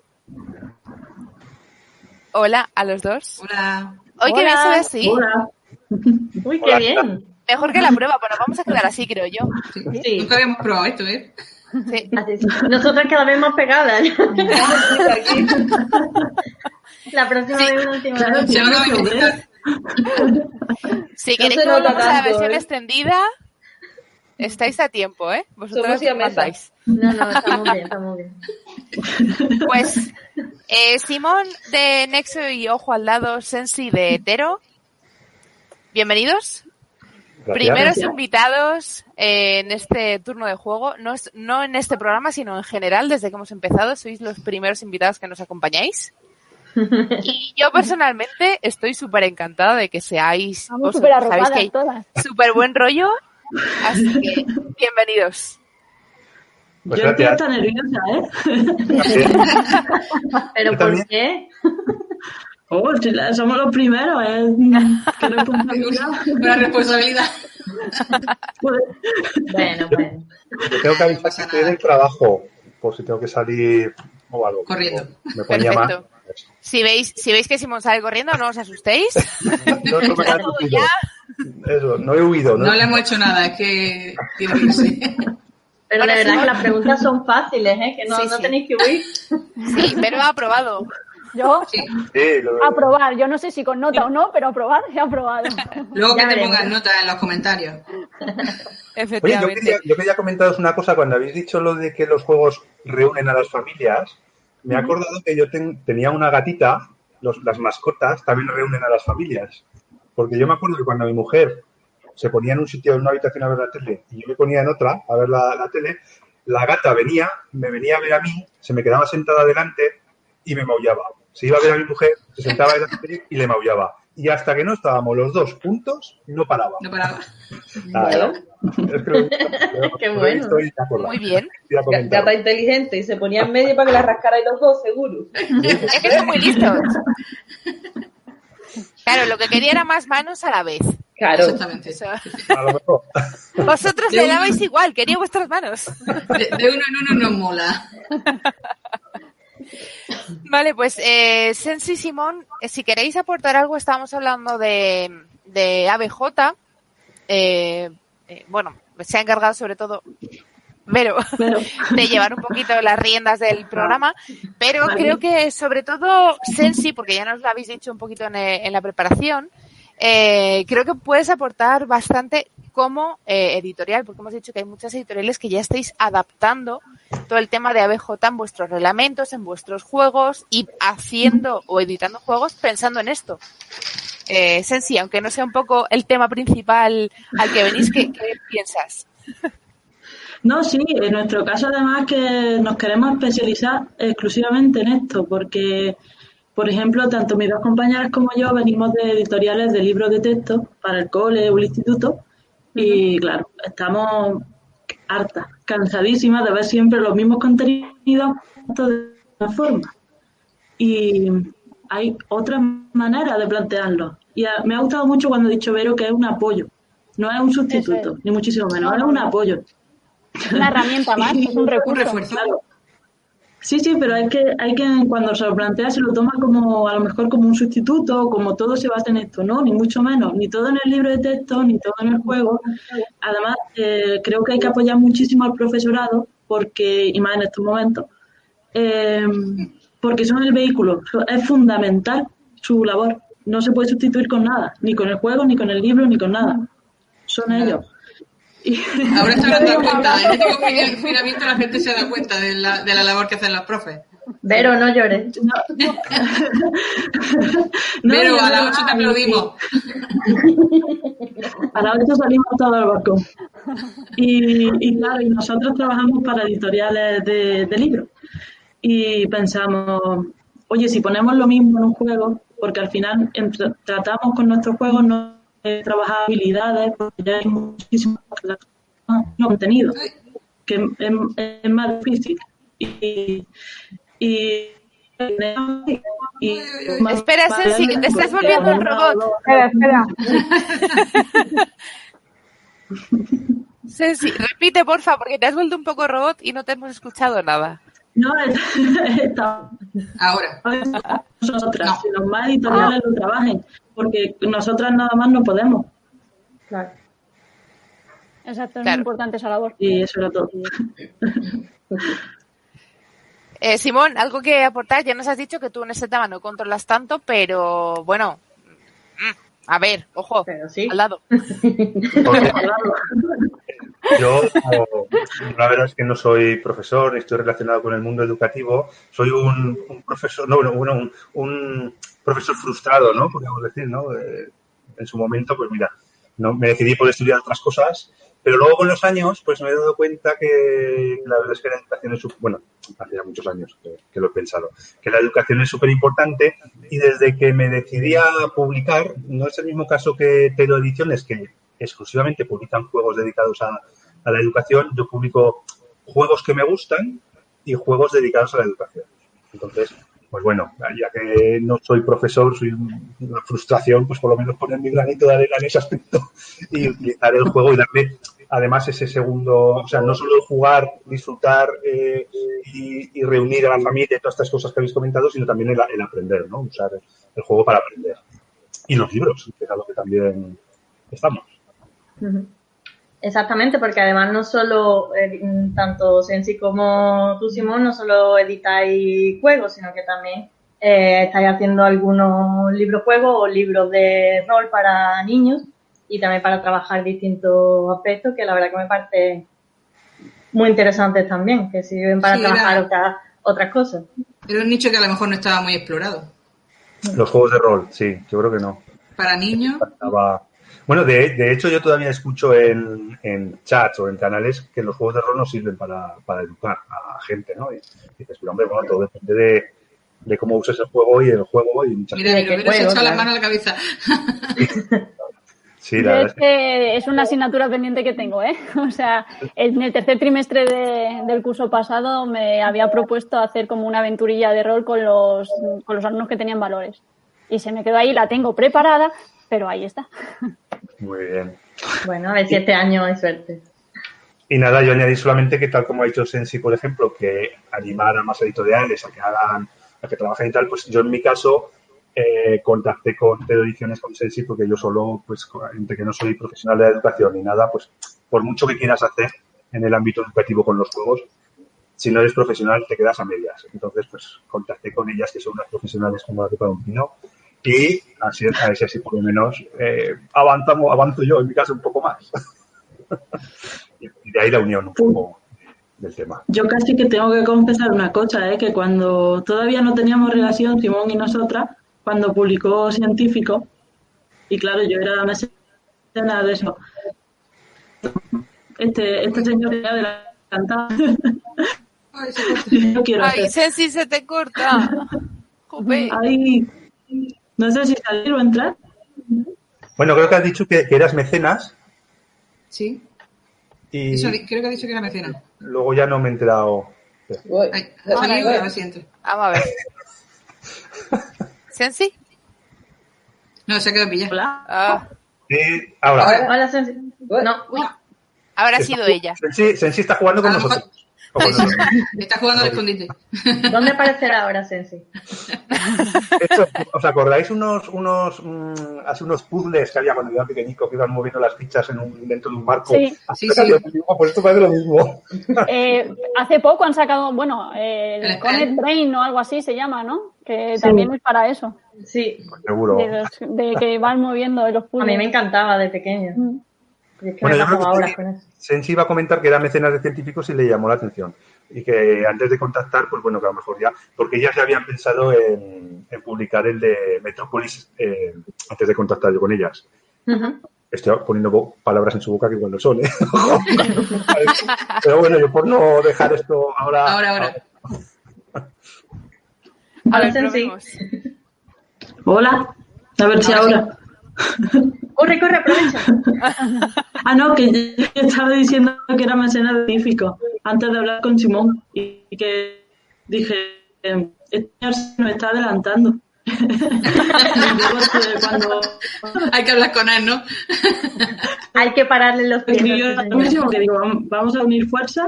Hola a los dos. Hola. Hoy que Hola. bien se ve así. Hola. Uy, qué bien. Mejor que la prueba, pero vamos a quedar así, creo yo. Sí. Sí. Nunca habíamos probado esto, ¿eh? Sí. Nosotras cada vez más pegadas. La próxima vez una última vez. Visitar. Si No queréis volvamos a la tanto, versión ¿eh? extendida, estáis a tiempo, ¿eh? Vosotros mandáis. No, no, estamos bien, estamos bien. Pues, eh, Simón de Nexo y Ojo al Lado, Sensi de Hetero. Bienvenidos. Gracias. Primeros Gracias. invitados eh, en este turno de juego, no, es, no en este programa, sino en general, desde que hemos empezado, sois los primeros invitados que nos acompañáis. Y yo personalmente estoy súper encantada de que seáis súper buen rollo, así que bienvenidos. Pues Yo estoy nerviosa, ¿eh? Gracias. ¿Pero por también. qué? Oh, si la- somos los primeros, ¿eh? Qué responsabilidad. Una responsabilidad. Bueno, bueno. Yo tengo que avisar que estoy en el trabajo, por si tengo que salir o algo. Corriendo. Me llamar. Perfecto. Si veis, si veis que Simón sale corriendo, no os asustéis. No, no me Ya he. Eso, no he huido. No le hemos hecho nada, es que tiene que irse. Pero de verdad sí. que las preguntas son fáciles, ¿eh? Que no, Sí, no sí. tenéis que huir. Sí, pero ha aprobado. Yo, Sí. Sí, lo- aprobar. Yo no sé si con nota o no, pero aprobar, he aprobado. Luego Ya que te veremos. pongan nota en los comentarios. Oye, yo quería, yo quería comentaros una cosa. Cuando habéis dicho lo de que los juegos reúnen a las familias, me he acordado que yo ten- tenía una gatita, los- las mascotas también reúnen a las familias. Porque yo me acuerdo que cuando mi mujer se ponía en un sitio, en una habitación a ver la tele, y yo me ponía en otra a ver la, la tele, la gata venía, me venía a ver a mí, se me quedaba sentada delante y me maullaba. Se iba a ver a mi mujer, se sentaba en la tele y le maullaba. Y hasta que no estábamos los dos juntos, no paraba. No paraba. Nada, es que lo Qué lo bueno. Muy bien. Gata inteligente y se ponía en medio para que la rascarais los dos, seguro. Es que son muy listos. Claro, lo que quería era más manos a la vez. Claro. Exactamente. Eso. A lo mejor. Vosotros De le un- dabais igual, quería vuestras manos. De, de uno en uno nos mola. Vale, pues eh, Sensi Simón, eh, si queréis aportar algo, estábamos hablando de, de ABJ. Eh, eh, bueno, se ha encargado sobre todo pero, de llevar un poquito las riendas del programa, pero Vale. creo que sobre todo Sensi, porque ya nos lo habéis dicho un poquito en, eh, en la preparación, eh, creo que puedes aportar bastante como eh, editorial, porque hemos dicho que hay muchas editoriales que ya estáis adaptando todo el tema de ABJ en vuestros reglamentos, en vuestros juegos y haciendo o editando juegos pensando en esto. Eh, Sensi, aunque no sea un poco el tema principal al que venís, ¿qué, qué piensas? No, sí, en nuestro caso además que nos queremos especializar exclusivamente en esto, porque, por ejemplo, tanto mis dos compañeras como yo venimos de editoriales de libros de texto para el cole o el instituto y, claro, estamos hartas, cansadísimas de ver siempre los mismos contenidos de una forma. Y hay otra manera de plantearlo. Y a- me ha gustado mucho cuando he dicho Vero que es un apoyo, no es un sustituto, ni muchísimo menos, No, es no, un apoyo. Una herramienta más, es un Un recurso. refuerzo. Claro. Sí, sí, pero hay que, hay que cuando se lo plantea se lo toma como a lo mejor como un sustituto, como todo se basa en esto, ¿no? Ni mucho menos, ni todo en el libro de texto, ni todo en el juego. Además, eh, creo que hay que apoyar muchísimo al profesorado, porque, y más en estos momentos, eh, porque son el vehículo, es fundamental su labor. No se puede sustituir con nada, ni con el juego, ni con el libro, ni con nada. Son ellos. Y- Ahora estoy dando cuenta. En este confinamiento la gente se da cuenta de la, de la labor que hacen los profes. Vero, no llores. No. Y a las además, 8 te aplaudimos. A las 8 salimos todos al balcón. Y, y claro, y nosotros trabajamos para editoriales de, de libros. Y pensamos, oye, si ponemos lo mismo en un juego, porque al final entre- tratamos con nuestros juegos no trabajar habilidades, porque ya hay muchísimo no, contenido, que es, es más difícil. Y, y, y- Espera, Sensi, que te estás volviendo un robot. Espera, espera. Sensi, repite, porfa, porque te has vuelto un poco robot y no te hemos escuchado nada. No, está Ahora. nosotras, No. los más editoriales lo trabajen, porque nosotras nada más no podemos. Claro. Exacto, es Claro. muy importante esa labor. Y eso era todo. Eh, Simón, algo que aportar. Ya nos has dicho que tú en este tema no controlas tanto, pero bueno. mm, A ver, ojo, Pero sí. al lado. Yo, la verdad es que no soy profesor, ni estoy relacionado con el mundo educativo. Soy un, un profesor, no, bueno, bueno, un, un profesor frustrado, ¿no? Podríamos decir, ¿no? Eh, en su momento, pues mira, no me decidí por estudiar otras cosas, pero luego con los años pues me he dado cuenta que la verdad es que la educación es, bueno, hace ya muchos años que, lo he pensado, que la educación es súper importante y desde que me decidí a publicar, no es el mismo caso que Tero Ediciones, que exclusivamente publican juegos dedicados a, a la educación, yo publico juegos que me gustan y juegos dedicados a la educación. Entonces, pues bueno, ya que no soy profesor, soy un- una frustración, pues por lo menos poner mi granito de arena en ese aspecto y utilizar el juego y darle además ese segundo, o sea, no solo jugar, disfrutar eh, y, reunir a la familia y todas estas cosas que habéis comentado, sino también el, aprender, ¿no? Usar el, juego para aprender. Y los libros, que es a lo que también estamos. Exactamente, porque además no solo, eh, tanto Sensi como tú, Simón, no solo editáis juegos, sino que también eh, estáis haciendo algunos libros juegos o libros de rol para niños y también para trabajar distintos aspectos que la verdad que me parece muy interesantes también, que sirven para Sí, era- trabajar otras, otras cosas. Era un nicho que a lo mejor no estaba muy explorado. Los juegos de rol, sí, yo creo que no. Para niños, Estaba- Bueno, de, de hecho yo todavía escucho en, en chats o en canales que los juegos de rol no sirven para, para educar a gente, ¿no? Y dices, pero hombre, bueno, todo depende de, de cómo uses el juego y el juego y muchas mira, de me qué lo hubieras echado la mano a la cabeza. Sí, la verdad Es que es una asignatura pendiente que tengo, ¿eh? O sea, en el tercer trimestre de- del curso pasado me había propuesto hacer como una aventurilla de rol con los, con los alumnos que tenían valores. Y se me quedó ahí, la tengo preparada, pero ahí está. muy bien. Bueno, a ver si este año hay suerte. Y nada, yo añadí solamente que tal como ha dicho Sensi, por ejemplo, que animar a más editoriales a que hagan, a que trabajen y tal, pues yo en mi caso eh, contacté con Teo Ediciones con Sensi porque yo solo, pues, entre que no soy profesional de la educación ni nada, pues por mucho que quieras hacer en el ámbito educativo con los juegos, si no eres profesional te quedas a medias. Entonces, pues contacté con ellas que son unas profesionales como la Copa de un Pino y así, a ver si así por lo menos eh, avanzamos, avanzo yo en mi caso un poco más. y de ahí la unión un poco del tema. Yo casi que tengo que confesar una cosa, ¿eh? que cuando todavía no teníamos relación, Simón y nosotras, cuando publicó Científico, y claro, yo era mecena de eso, este, este señor era adelantado. Ay, se corta. yo quiero Ay. Sensi, se te corta. Jope. Ay, no sé si salir o entrar. Bueno, creo que has dicho que, que eras mecenas Sí, y eso creo que ha dicho que era mecenas. luego ya no me he enterado. Ha salido, a ver si entra. Vamos a ver. ¿Sensi? No, se ha quedado pillado. Hola. Ah, Y ahora, Hola, Sensi. No, habrá sido ella. Sensi, Sensi está jugando con nosotros. Está jugando al escondite. ¿dónde aparecerá ahora Sensi? Esto, ¿Os acordáis unos, unos, mm, así unos puzzles que había cuando yo era pequeñico que iban moviendo las fichas en un, dentro de un marco? Sí. Así Sí, que sí. Pues esto parece lo mismo. Eh, hace poco han sacado, bueno, eh, El Connect. Brain o algo así se llama, ¿no? Que también es para eso, Sí, Seguro. de, los- de que van moviendo los a puzzles. mí me encantaba de pequeña. Mm. Y es que Bueno, me yo creo que horas sí. con eso. Sensi iba a comentar que era mecenas de científicos y le llamó la atención. Y que antes de contactar, pues bueno, que a lo mejor ya, porque ellas ya habían pensado en, en publicar el de Metrópolis eh, antes de contactar yo con ellas. Ujú. Estoy poniendo bo- palabras en su boca que igual no son, ¿eh? Pero bueno, yo por no dejar esto ahora. Ahora, ahora. A Hola, ver, Sensi. probemos. Hola. A ver si Ahora ahora. Corre, corre, aprovecha. Ah, no, que yo estaba diciendo que era mecenas científico antes de hablar con Simón y que dije, eh, este señor se nos está adelantando. Cuando Hay que hablar con él, ¿no? Hay que pararle los pies. a escribió lo señor. mismo, que digo, "Vam- vamos a unir fuerzas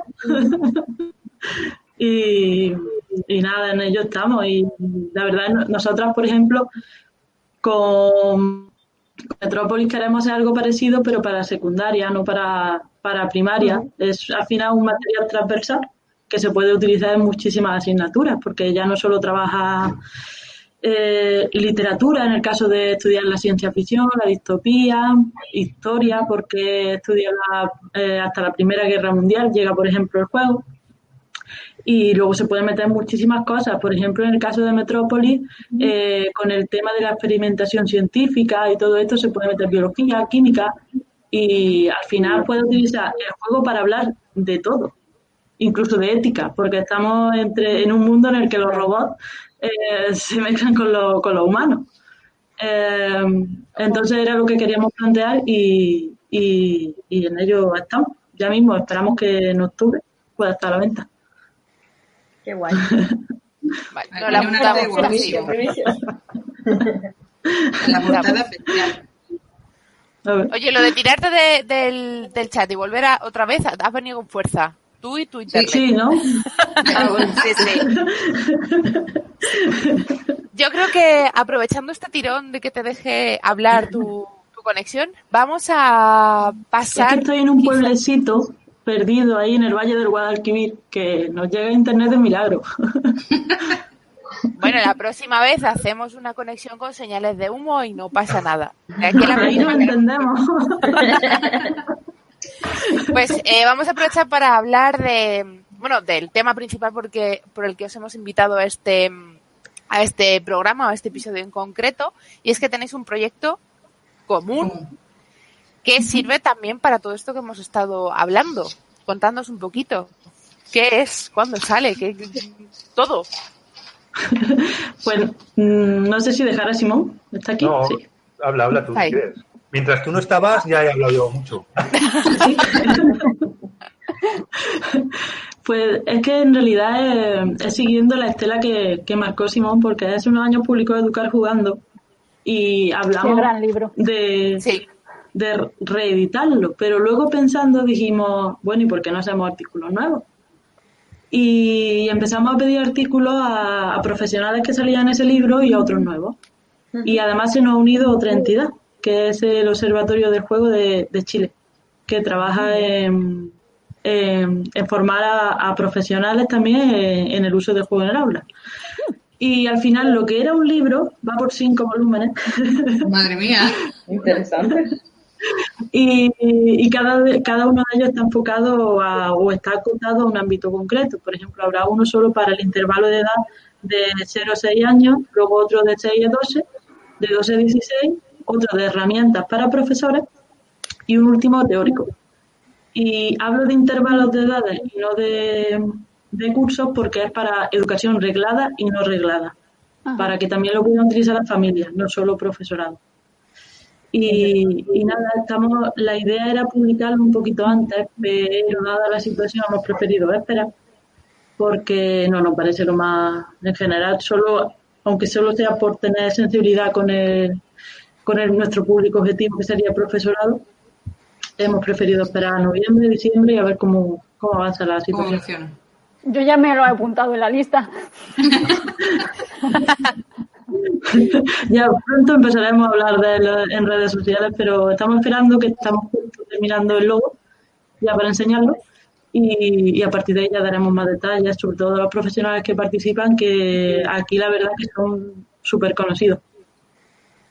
y, y nada, en ello estamos. Y la verdad, no- nosotras, por ejemplo, con Metrópolis queremos hacer algo parecido, pero para secundaria, no para, para primaria. Es al final un material transversal que se puede utilizar en muchísimas asignaturas, porque ya no solo trabaja eh, literatura, en el caso de estudiar la ciencia ficción, la distopía, historia, porque estudia la- eh, hasta la Primera Guerra Mundial, llega por ejemplo el juego. Y luego se pueden meter muchísimas cosas. Por ejemplo, en el caso de Metrópolis, eh, con el tema de la experimentación científica y todo esto, se puede meter biología, química. Y al final puede utilizar el juego para hablar de todo, incluso de ética, porque estamos entre, en un mundo en el que los robots eh, se mezclan con lo, con lo humano. Eh, entonces era lo que queríamos plantear y, y, y en ello estamos. Ya mismo esperamos que en octubre pueda estar a la venta. Qué guay. Vale, no la una. Primicia, primicia. La portada especial. Oye, lo de tirarte de- del, del chat y volver a, otra vez, has venido con fuerza. Tú y tu internet. Sí, ¿no? Ah, sí, sí. Yo creo que aprovechando este tirón de que te deje hablar tu, tu conexión, vamos a Es que pasar. estoy en un pueblecito perdido ahí en el Valle del Guadalquivir que nos llega a internet de milagro. Bueno, la próxima vez hacemos una conexión con señales de humo y no pasa nada. Aquí la Ahí que- entendemos. Pues eh, vamos a aprovechar para hablar de, bueno, del tema principal porque por el que os hemos invitado a este a este programa, a este episodio en concreto, y es que tenéis un proyecto común que sirve también para todo esto que hemos estado hablando. Contándonos un poquito. ¿Qué es? ¿Cuándo sale? ¿Qué, qué- todo? Pues mm, no sé si dejar a Simón. ¿Está aquí? No, Sí. habla, habla tú, si Ahí. quieres. Mientras tú no estabas, ya he hablado yo mucho. Pues es que en realidad eh, es, siguiendo la estela que, que marcó Simón, porque hace unos años publicó Educar Jugando y Qué hablamos gran libro. de, Sí. De reeditarlo, pero luego pensando dijimos, bueno, ¿y por qué no hacemos artículos nuevos? Y empezamos a pedir artículos a, a profesionales que salían ese libro y a otros nuevos. Y además se nos ha unido otra entidad, que es el Observatorio del Juego de, de Chile, que trabaja en, en, en formar a, a profesionales también en, en el uso del juego en el aula. Y al final lo que era un libro va por cinco volúmenes Madre mía. Interesante. Y, y cada, cada uno de ellos está enfocado a- o está acotado a un ámbito concreto. Por ejemplo, habrá uno solo para el intervalo de edad de 0 a 6 años, luego otro de 6 a 12, de 12 a 16, otro de herramientas para profesores y un último teórico. Y hablo de intervalos de edades y no de, de cursos porque es para educación reglada y no reglada, para que también lo puedan utilizar las familias, no solo profesorado. Y, y nada, estamos, la idea era publicarlo un poquito antes, pero dada la situación hemos preferido esperar porque no nos parece lo más en general, solo aunque solo sea por tener sensibilidad con el, con el, nuestro público objetivo que sería profesorado, hemos preferido esperar a noviembre, diciembre y a ver cómo, cómo avanza la ¿Cómo situación. Yo ya me lo he apuntado en la lista. Ya pronto empezaremos a hablar de él en redes sociales, pero estamos esperando que estamos terminando el logo ya para enseñarlo y, y a partir de ahí ya daremos más detalles, sobre todo a los profesionales que participan, que aquí la verdad que son súper conocidos.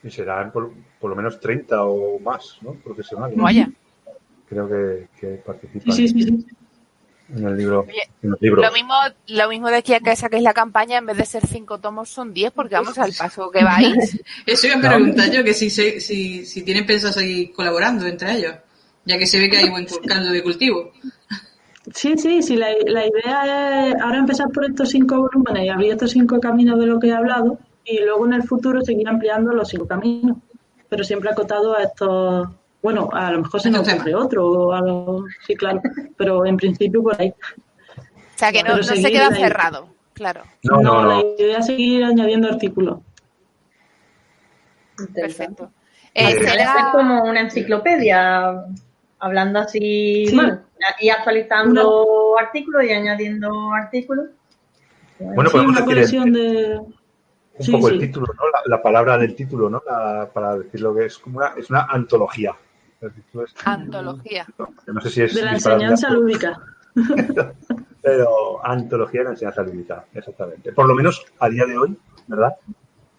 Y serán por, por lo menos 30 o más, ¿no? Profesionales. Vaya. Creo que, que participan Sí, sí, sí, sí. En el libro. Oye, En los libros. Lo mismo, lo mismo de aquí a que saquéis la campaña, en vez de ser cinco tomos, son diez, porque vamos al paso que vais. Eso iba a preguntar yo, que si, se- si, si tienen pensado seguir colaborando entre ellos, ya que se ve que hay buen caldo de cultivo. Sí, sí, sí, la, la idea es ahora empezar por estos cinco volúmenes y abrir estos cinco caminos de lo que he hablado y luego en el futuro seguir ampliando los cinco caminos, pero siempre acotado a estos, bueno, a lo mejor se nos ocurre otro, o a lo- sí, claro, pero en principio por ahí. O sea, que no, no se queda la- cerrado, claro. No, no, la no. idea es seguir añadiendo artículos. Perfecto. Eh, Eh, será- ser como una enciclopedia, hablando así, Sí. bueno, y actualizando artículos y añadiendo artículos. Bueno, Sí, podemos una decir el- de... un sí, poco sí. el título, ¿no? La, la palabra del título, ¿no? La- para decir lo que es como una, es una antología. El título es- Antología. no sé si es de la enseñanza lúdica. pero antología de la enseñanza lúdica, exactamente. Por lo menos a día de hoy, ¿verdad?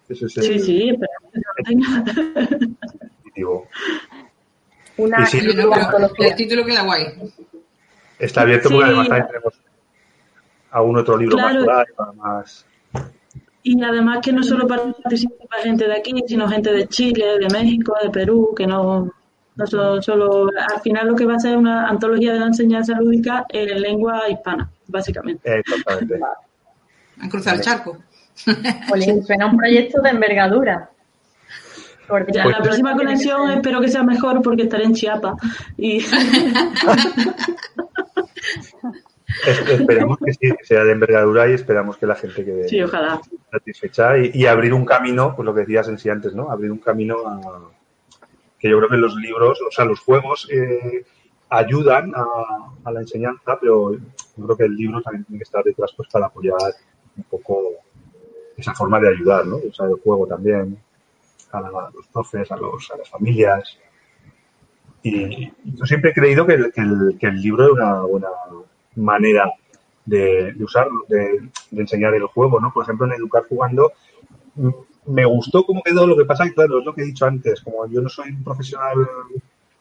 Ese es el Sí, sí, esperamos que se mantenga. objetivo. Una Y sí, pero antología. el título queda guay. Está abierto porque Sí. además también tenemos, algún otro libro Claro. más más. Y además que no solo participa gente de aquí, sino gente de Chile, de México, de Perú, que no, no solo, solo- al final lo que va a ser una antología de la enseñanza lúdica en lengua hispana, básicamente. Exactamente. Han cruzado el charco. Suena un proyecto de envergadura. Ya, Coordinador la próxima conexión espero que sea mejor porque estaré en Chiapas. Y Es- esperamos que sí, que sea de envergadura y esperamos que la gente quede sí, ojalá. satisfecha y, y abrir un camino, pues lo que decías en sí antes, ¿no? Abrir un camino a que yo creo que los libros, o sea, los juegos eh, ayudan a, la enseñanza, pero yo creo que el libro también tiene que estar detrás pues para apoyar un poco esa forma de ayudar, ¿no? O sea, el juego también a, los profes, a, los, a las familias. Y yo siempre he creído que el, que el, libro es una buena manera de, de usarlo, de, de enseñar el juego, ¿no? Por ejemplo, en Educar Jugando, me gustó cómo quedó, lo que pasa que, claro, es lo que he dicho antes, como yo no soy un profesional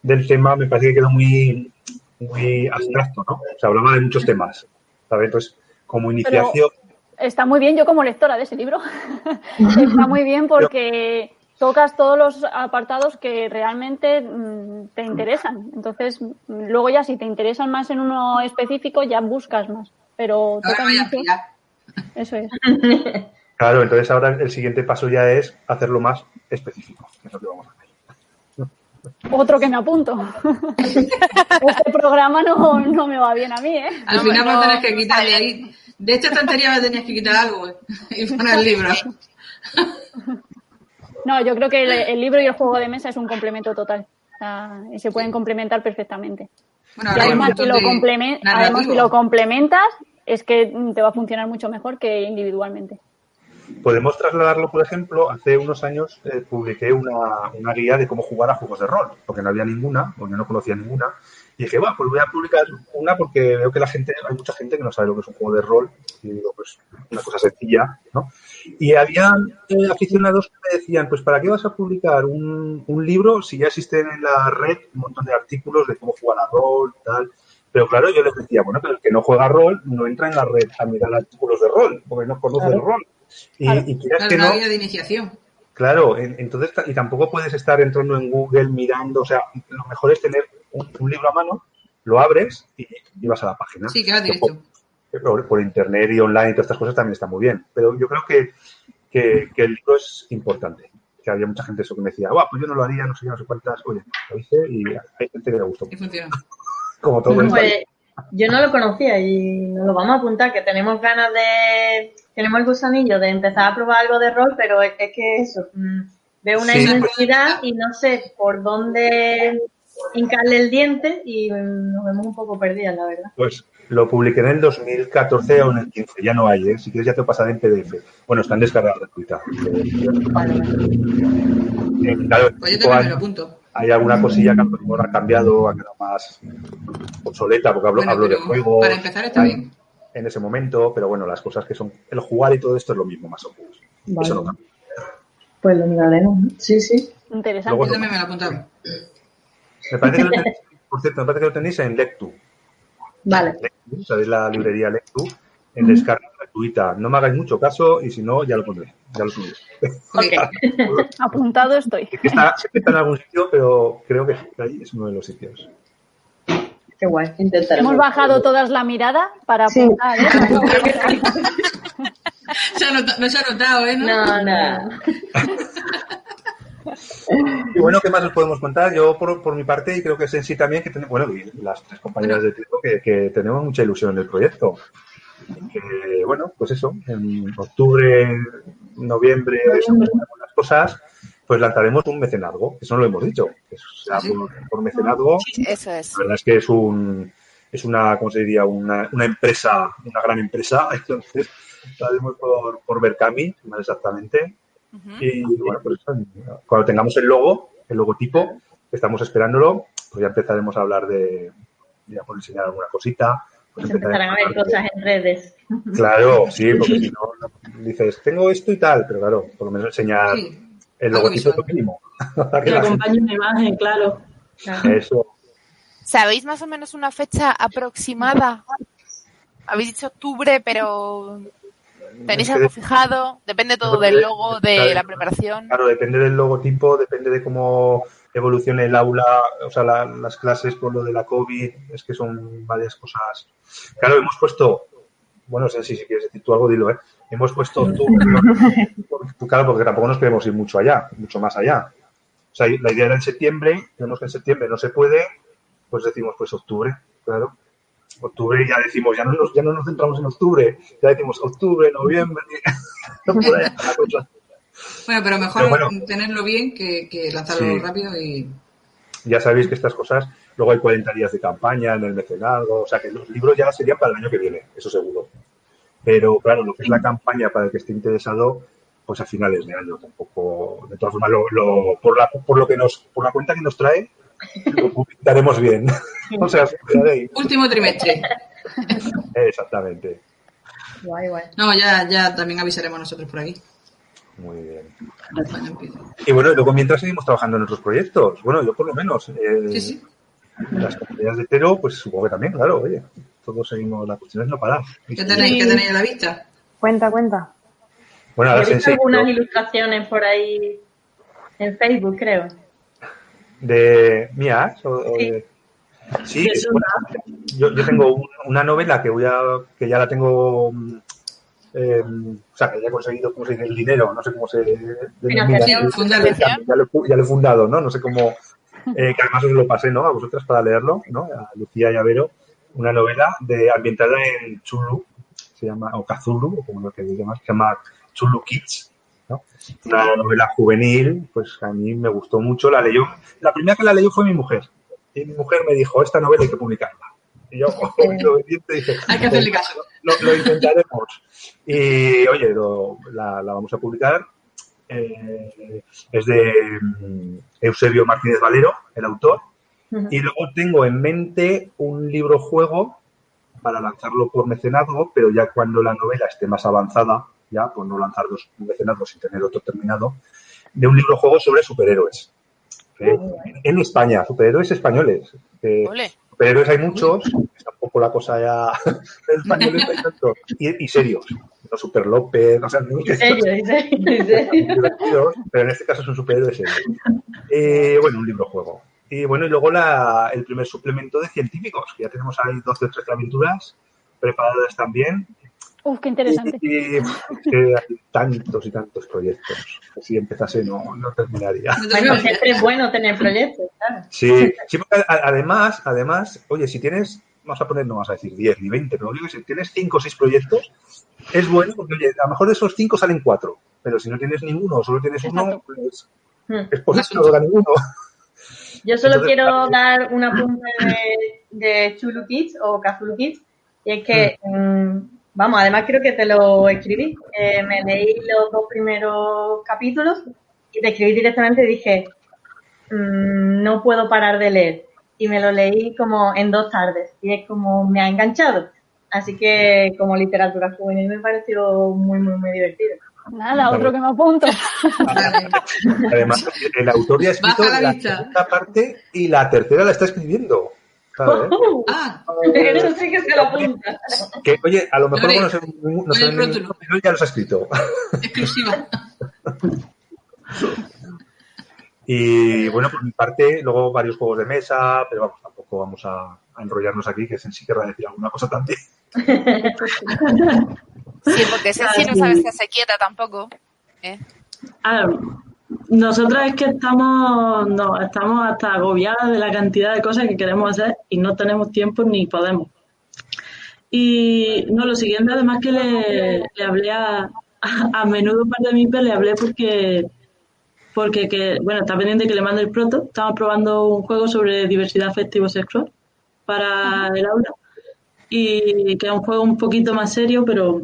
del tema, me parece que quedó muy, muy abstracto, ¿no? Se hablaba de muchos temas, ¿sabes? Entonces, como iniciación, Está muy bien, yo como lectora de ese libro, está muy bien porque tocas todos los apartados que realmente mm, te interesan. Entonces, luego ya si te interesan más en uno específico, ya buscas más. Pero Ahora tocas. Eso es. claro, entonces ahora el siguiente paso ya es hacerlo más específico, que es lo que vamos a hacer. Otro que me apunto. este programa no, no me va bien a mí, ¿eh? Al No, final vas a no, tener que quitarle ahí. De esta tontería vas a tener que quitar algo ¿eh? y poner el libro. No, yo creo que el, el libro y el juego de mesa es un complemento total. O sea, y se pueden complementar perfectamente. Bueno, Y además, si lo, además, si lo complementas, es que te va a funcionar mucho mejor que individualmente. Podemos trasladarlo, por ejemplo, hace unos años eh, publiqué una, una guía de cómo jugar a juegos de rol, porque no había ninguna, porque no conocía ninguna. Y dije, va, pues voy a publicar una porque veo que la gente, hay mucha gente que no sabe lo que es un juego de rol. Y digo, pues una cosa sencilla, ¿no? Y había eh, aficionados que me decían, pues ¿para qué vas a publicar un, un libro si ya existen en la red un montón de artículos de cómo jugar a rol, tal? Pero claro, yo les decía, bueno, pero el que no juega rol no entra en la red a mirar artículos de rol, porque no conoce el rol. Y, Claro. y Claro, que una no, guía de iniciación. Claro, en- entonces, y tampoco puedes estar entrando en Google mirando, o sea, lo mejor es tener un, un libro a mano, lo abres y, y vas a la página. Sí, Que directo. Por, por- internet y online y todas estas cosas también está muy bien, pero yo creo que, que, que el libro es importante. Que había mucha gente eso que me decía, Buah, pues yo no lo haría, no sé qué, no sé cuántas. Oye, lo hice y hay gente que le gustó. Y funciona. Como todo. Pues yo no lo conocía y nos lo vamos a apuntar, que tenemos ganas de... Tenemos el gusanillo de empezar a probar algo de rol, pero es, es que eso, mm, veo una Sí. inmensidad y no sé por dónde hincarle el diente y mm, nos vemos un poco perdidas, la verdad. Pues lo publiqué en el 2014 o en el 15, ya no hay, ¿eh? Si quieres ya te lo pasaré en PDF. Bueno, están descargadas gratuita. Vale, vale. Eh, claro, Pues yo también lo apunto. hay alguna cosilla que a lo mejor ha cambiado, ha quedado más obsoleta, porque hablo, Bueno, hablo de pero juegos. para empezar está bien. En ese momento, pero bueno, las cosas que son. El jugar y todo esto es lo mismo, más o menos. Vale. Eso no cambia. Pues lo miraremos. ¿no? Sí, sí. Interesante. Luego- Yo también me lo he apuntado. Me parece que lo tenéis, por cierto, me parece que lo tenéis en Lectu. Vale. Lectu, ¿Sabéis la librería Lectu? En descarga gratuita. No me hagáis mucho caso y si no, ya lo pondré. Ya lo subiré. Apuntado estoy. Es que está, siempre está en algún sitio, pero creo que ahí es uno de los sitios. Qué guay. Intentaremos. Hemos bajado todas la mirada para Sí. apuntar. ¿eh? Se ha nota- no se ha notado, ¿eh? ¿No? No, no. Y bueno, ¿qué más os podemos contar? Yo, por, por mi parte, y creo que es en sí también, que tenemos, bueno, y las tres compañeras de Tito, que, que tenemos mucha ilusión en el proyecto. Que, bueno, pues eso, en octubre, noviembre, eso, algunas cosas, pues lanzaremos un mecenazgo. Eso no lo hemos dicho. Sí. por, por mecenazgo. Eso es. La verdad es que es un, es una, ¿cómo se diría? Una, una empresa, una gran empresa. Entonces, lo haremos por, por Berkami, más exactamente. Y bueno, pues eso, cuando tengamos el logo, el logotipo, que estamos esperándolo, pues ya empezaremos a hablar de, ya por enseñar alguna cosita. Pues Se empezarán a ver cosas en redes. de- Claro, sí, porque si no, no- dices, tengo esto y tal, pero claro, por lo menos enseñar Sí. El logotipo es lo mínimo. Que gente- acompañe una imagen, claro. Claro. Eso. ¿Sabéis más o menos una fecha aproximada Habéis dicho octubre, pero ¿tenéis algo fijado? Depende todo del logo, de Claro. la preparación. Claro, depende del logotipo, depende de cómo evolucione el aula, o sea, la- las clases por lo de la COVID, es que son varias cosas. Claro, hemos puesto, bueno, sé si, si quieres decir tú algo, dilo, ¿eh? Hemos puesto octubre, porque- claro, porque tampoco nos queremos ir mucho allá, mucho más allá. O sea, la idea era en septiembre, vemos que en septiembre no se puede, pues decimos, pues octubre, claro. Octubre y ya decimos, ya no nos, ya no nos centramos en octubre, ya decimos octubre, noviembre, cosa. Bueno, pero mejor Pero bueno. tenerlo bien que, que lanzarlo Sí. rápido y... Ya sabéis que estas cosas, luego hay 40 días de campaña en el mecenazgo, o sea que los libros ya serían para el año que viene, eso seguro. Pero claro, lo que es la campaña para el que esté interesado, pues a finales de año tampoco, de todas formas, lo, lo- por, la, por lo que nos, por la cuenta que nos trae, lo publicaremos bien. o sea. Último trimestre. Exactamente. Guay, guay. No, ya, ya también avisaremos nosotros por aquí. Muy bien. Y bueno, luego mientras seguimos trabajando en otros proyectos, bueno, yo por lo menos, eh, Sí, sí. Las compañías de Tero, pues supongo que también, claro, oye, todos seguimos, la cuestión es no parar. ¿Qué tenéis, ¿Qué tenéis a la vista? Cuenta, cuenta. Bueno, He ahora se visto algunas ilustraciones por ahí en Facebook, creo. de mías o, o Sí. de- Sí, bueno, yo, yo tengo un- una novela que voy a, que ya la tengo, mm, eh, o sea, que ya he conseguido, ¿cómo se dice? El dinero, no sé cómo se. Financiación. Fundarlo. Ya, ya lo, he ya lo he fundado, ¿no? No sé cómo, eh, que además os lo pasé, ¿no? A vosotras para leerlo, ¿no? A Lucía y a Vero, una novela de, ambientada en Chulu, se llama, o Cthulhu, o como lo que más, se llama Chulu Kids, ¿no? Una novela juvenil, pues a mí me gustó mucho, la leyó, la primera que la leyó fue mi mujer, y mi mujer me dijo, esta novela hay que publicarla. Y yo, muy obediente, dije, Hay que hacerle caso. lo, lo intentaremos. Y oye, lo- la, la vamos a publicar. Eh, es de mm, Eusebio Martínez Valero, el autor. Y luego tengo en mente un libro juego para lanzarlo por mecenazgo, pero ya cuando la novela esté más avanzada, ya por no lanzar dos mecenazgos sin tener otro terminado, de un libro juego sobre superhéroes. Eh, en España, superhéroes españoles. Eh. Superhéroes hay muchos, está un poco la cosa ya y, y serios, no Super López, o sea, no serio, serio, pero en este caso es un superhéroe serio. Eh, bueno, un libro juego. Y bueno, y luego la, el primer suplemento de científicos, que ya tenemos ahí 12 o 13 aventuras preparadas también. Uf, qué interesante. Y, y, es que hay tantos y tantos proyectos, si empezase no, no terminaría. Bueno, siempre es bueno tener proyectos, claro. Sí, sí, porque además, además, oye, si tienes, vamos a poner, no vas a decir 10 ni 20, pero digo que si tienes 5 o 6 proyectos, es bueno porque, oye, a lo mejor de esos 5 salen 4, pero si no tienes ninguno o solo tienes uno, pues Hmm. es posible que no salga ninguno. Yo solo Entonces, quiero dar una punta de, de Chulu Kids o Cthulhu Kids, y es que, mm, vamos, además creo que te lo escribí. Eh, me leí los dos primeros capítulos y te escribí directamente y dije, mm, no puedo parar de leer. Y me lo leí como en dos tardes, y es como me ha enganchado. Así que como literatura juvenil me pareció muy, muy, muy divertido. Nada, otro que me apunto. Además, el autor ya ha escrito la segunda parte y la tercera la está escribiendo. ¿Sabes? Ah, Eso sí que se lo apunta. Que, oye, a lo mejor no se no pero ya los ha escrito. exclusiva. Y bueno, por mi parte, luego varios juegos de mesa, pero vamos, tampoco vamos a, a enrollarnos aquí, que en sí querrá decir alguna cosa también. Sí, porque sí no sabes que se quieta tampoco. ¿eh? Ah, nosotras es que estamos, no, estamos hasta agobiadas de la cantidad de cosas que queremos hacer y no tenemos tiempo ni podemos. Y no, lo siguiente, además que le, le hablé a, a, menudo par de MIPE, le hablé porque, porque que, bueno, está pendiente que le mande el proto. Estamos probando un juego sobre diversidad afectivo-sexual para el aula y que es un juego un poquito más serio, pero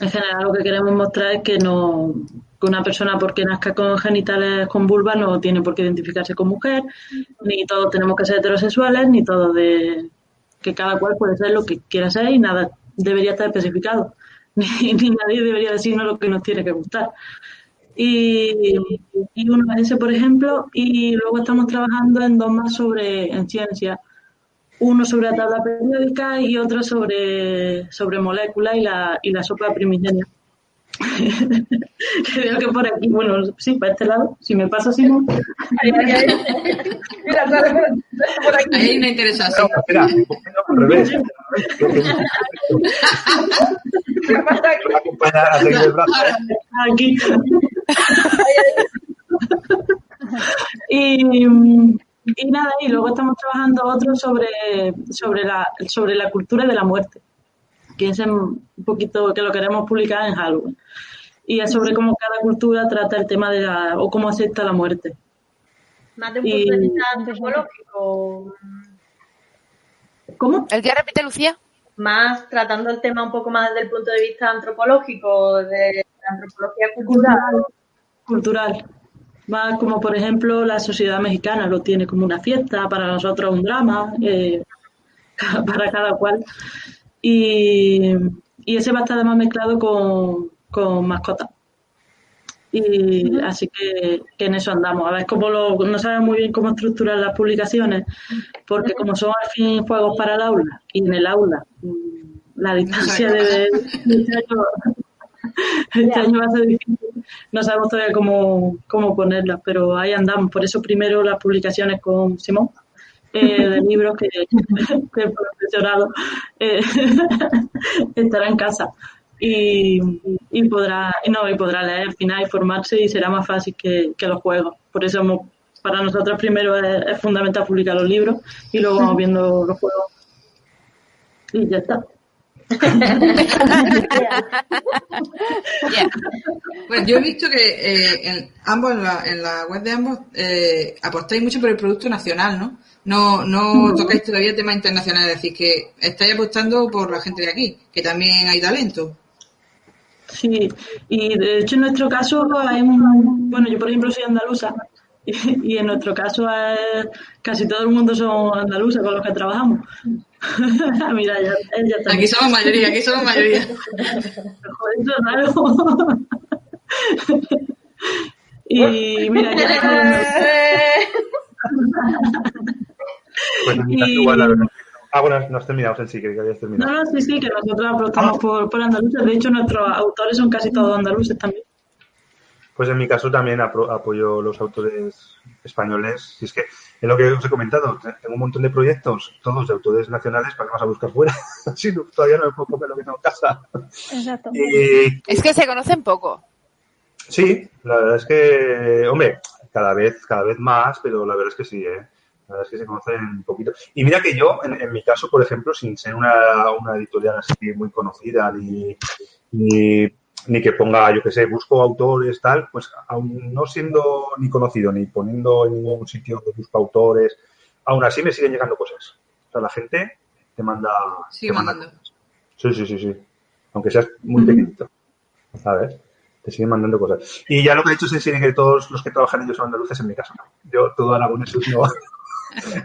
en general lo que queremos mostrar es que no que una persona porque nazca con genitales con vulva no tiene por qué identificarse con mujer, ni todos tenemos que ser heterosexuales, ni todos de que cada cual puede ser lo que quiera ser y nada debería estar especificado. Ni, ni nadie debería decirnos lo que nos tiene que gustar. Y, uno es ese, por ejemplo, y luego estamos trabajando en dos más sobre en ciencia, uno sobre la tabla periódica y otro sobre, sobre moléculas y la, y la sopa primigenia. Creo que por aquí, bueno, sí, para este lado, si me paso así, no. Ahí, ahí, ahí. Mira, sale por aquí. Ahí hay una interesante. No, espera, al revés. ¿Qué pasa aquí? Me acompaña a seguir el brazo. aquí. y, y nada, y luego estamos trabajando otro sobre, sobre, la, sobre la cultura de la muerte, que es en- un poquito que lo queremos publicar en Halloween. Y es sobre cómo cada cultura trata el tema de la, o cómo acepta la muerte. Más de un Y- punto de vista antropológico, ¿Cómo? ¿El que repite Lucía? más tratando el tema un poco más desde el punto de vista antropológico, de la antropología cultural. Cultural. Más como, por ejemplo, la sociedad mexicana lo tiene como una fiesta, para nosotros un drama, eh, para cada cual. Y, y ese va a estar además mezclado con, con mascotas. Y así que, que en eso andamos. A ver cómo lo, no sabemos muy bien cómo estructurar las publicaciones, porque como son al fin juegos para el aula, y en el aula mm, la distancia de, de este año, este año va a ser difícil. No sabemos todavía cómo, cómo ponerlas, pero ahí andamos. Por eso primero las publicaciones con Simón. Eh, de libros que, que el profesorado eh, estará en casa y, y podrá no y podrá leer al final y formarse y será más fácil que, que los juegos por eso hemos- para nosotros primero es, es fundamental publicar los libros y luego vamos viendo los juegos y ya está Yeah. Pues yo he visto que eh, en, ambos, en la, en la web de ambos, eh, apostáis mucho por el producto nacional, ¿no? No, no tocáis todavía temas internacionales, es decir, que estáis apostando por la gente de aquí, que también hay talento. Sí, y de hecho en nuestro caso hay un, bueno, yo por ejemplo soy andaluza y, y en nuestro caso es- casi todo el mundo son andaluces con los que trabajamos. Mira, Aquí somos mayoría, aquí somos mayoría. Eso es raro. y mira, que Pues en mi caso Y- igual, la verdad. Ah, bueno, no has terminado, en sí, que habías no, terminado. no, sí, sí, que nosotros apostamos por, por andaluces. De hecho, nuestros autores son casi todos andaluces también. Pues en mi caso también apro- apoyo los autores españoles. Si es que es lo que os he comentado, te- tengo un montón de proyectos, todos de autores nacionales, para que vas a buscar fuera. Si no, todavía no me puedo comer lo que tengo en casa. Exacto. Y Es que se conocen poco. sí, la verdad es que, hombre, cada vez, cada vez más, pero la verdad es que sí, ¿eh? La verdad es que se conocen un poquito. Y mira que yo, en, en mi caso, por ejemplo, sin ser una, una editorial así muy conocida, ni, ni, ni que ponga, yo que sé, busco autores, tal, pues aún no siendo ni conocido, ni poniendo en ningún sitio que busco autores, aún así me siguen llegando cosas. O sea, la gente te manda... Sigue te manda mandando. cosas. Sí, sí, sí, sí. Aunque seas muy pequeñito. A ver, te siguen mandando cosas. Y ya lo que ha dicho es decir que todos los que trabajan ellos son andaluces, en mi caso no. Yo, todo aragoneses no.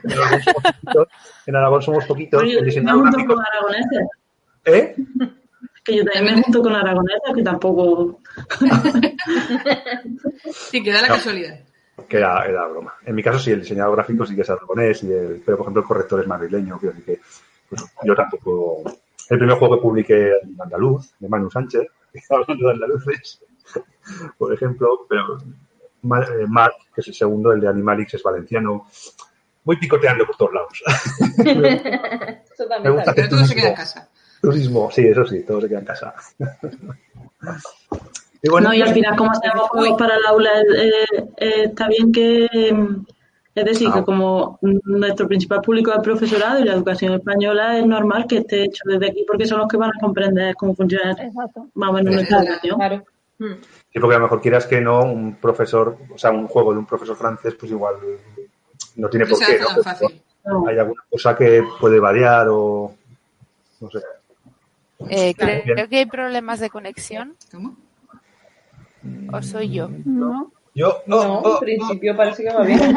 En Aragón somos poquitos. En Aragón somos poquitos. Oye, el yo me diseñador junto gráfico- con aragoneses. ¿Eh? Que yo también me junto con aragoneses, que tampoco... Sí, que da la No. casualidad. Que era, era broma. En mi caso sí, el diseñador gráfico sí que es aragonés, y el, pero por ejemplo el corrector es madrileño. Quiero decir que pues, yo tampoco... El primer juego que publiqué en andaluz, de Manu Sánchez, hablando de andaluces, por ejemplo, pero eh, Marc, que es el segundo, el de Animalix, es valenciano. Voy picoteando por todos lados. Eso Me también gusta. Pero todo se queda en casa. Turismo, sí, eso sí, todo se queda en casa. y bueno, no, y al final, como hacemos juegos para el aula, eh, eh, está bien que, mm, es decir, Ah. que como nuestro principal público es el profesorado y la educación española, es normal que esté hecho desde aquí porque son los que van a comprender cómo funciona Exacto. más o menos nuestra educación. Claro. Sí, porque a lo mejor quieras que no, un profesor, o sea, un juego de un profesor francés, pues igual no tiene No por se qué, hace ¿no? tan fácil. No. Hay alguna cosa que puede variar o no sé. Eh, creo que hay problemas de conexión. ¿Cómo? ¿O soy yo? ¿No? Yo, No, no, en principio parece que va bien.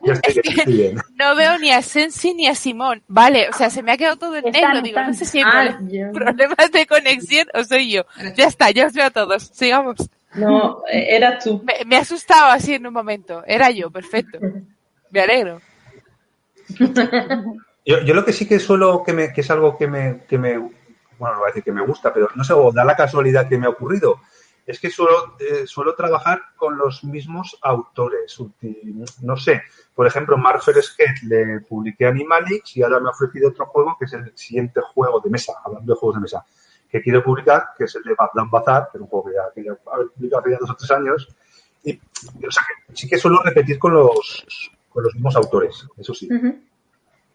ya estoy, ya estoy bien. No veo ni a Sensi ni a Simón. Vale, o sea, se me ha quedado todo en Están, negro. Digo, no sé si hay Ah, yo- problemas de conexión o soy yo. Ya está, ya os veo a todos. Sigamos. No, eh, eras tú. Me, me he asustado así en un momento. Era yo, perfecto. Me alegro. Yo, yo lo que sí que suelo, que, me, que es algo que me, que me, bueno, no voy a decir que me gusta, pero no sé, o da la casualidad que me ha ocurrido, es que suelo, eh, suelo trabajar con los mismos autores. No sé, por ejemplo, Marfer Sketch le publiqué Animalix y ahora me ha ofrecido otro juego que es el siguiente juego de mesa, hablando de juegos de mesa, que quiero publicar, que es el de Bagdad Bazar, que es un juego que ya, que ya he publicado hace ya dos o tres años. Y, o sea, que sí que suelo repetir con los, con los mismos autores, eso sí. Ujú.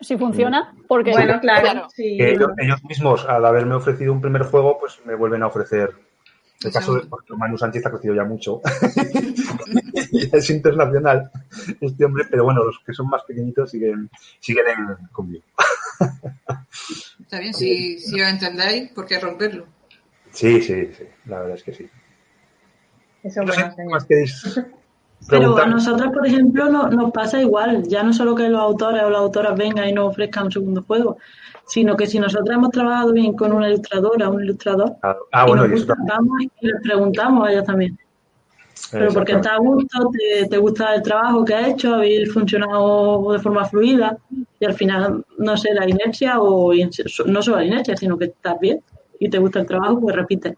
Si funciona, porque Bueno, claro. Claro. sí. ellos, ellos mismos, al haberme ofrecido un primer juego, pues me vuelven a ofrecer. El caso de por ejemplo, Manu Sánchez ha crecido ya mucho. Es internacional este hombre, pero bueno, los que son más pequeñitos siguen, siguen en- conmigo. Está bien, si, si os entendéis, ¿por qué romperlo? Sí, sí, sí, la verdad es que sí. Eso es No bueno, más queréis Pero a nosotros, por ejemplo, no- nos pasa igual. Ya no solo que los autores o las autoras vengan y nos ofrezcan un segundo juego, sino que si nosotros hemos trabajado bien con una ilustradora o un ilustrador, Ah, ah, y bueno, nos y eso gusta, y les preguntamos a ellos también. Pero porque Exactamente. está a gusto, te, te gusta el trabajo que has hecho, habéis funcionado de forma fluida y al final, no sé, la inercia o no solo la inercia, sino que estás bien y te gusta el trabajo, pues repites.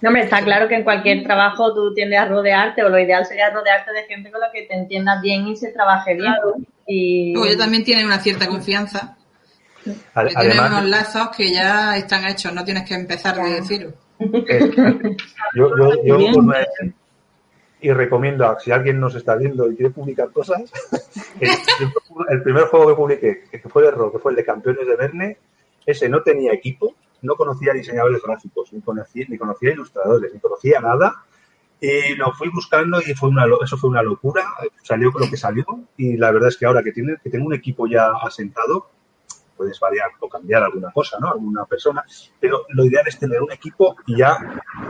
No, hombre, está claro que en cualquier trabajo tú tiendes a rodearte, o lo ideal sería rodearte de gente con la que te entiendas bien y se trabaje bien. Y Luego ya también tienen una cierta confianza. Ad- que tienen unos Además, lazos que ya están hechos, no tienes que empezar de cero. eh, yo, yo, yo Bien. os voy a decir, y recomiendo si alguien nos está viendo y quiere publicar cosas, el, primer juego que publiqué, que fue de error, que fue el de Campeones de Verne, ese no tenía equipo, no conocía diseñadores gráficos, ni conocía, ni conocía ilustradores, ni conocía nada. Y lo fui buscando y fue una, eso fue una locura. Salió con lo que salió. Y la verdad es que ahora que, tiene, que tengo un equipo ya asentado, puedes variar o cambiar alguna cosa, ¿no? Alguna persona. Pero lo ideal es tener un equipo y ya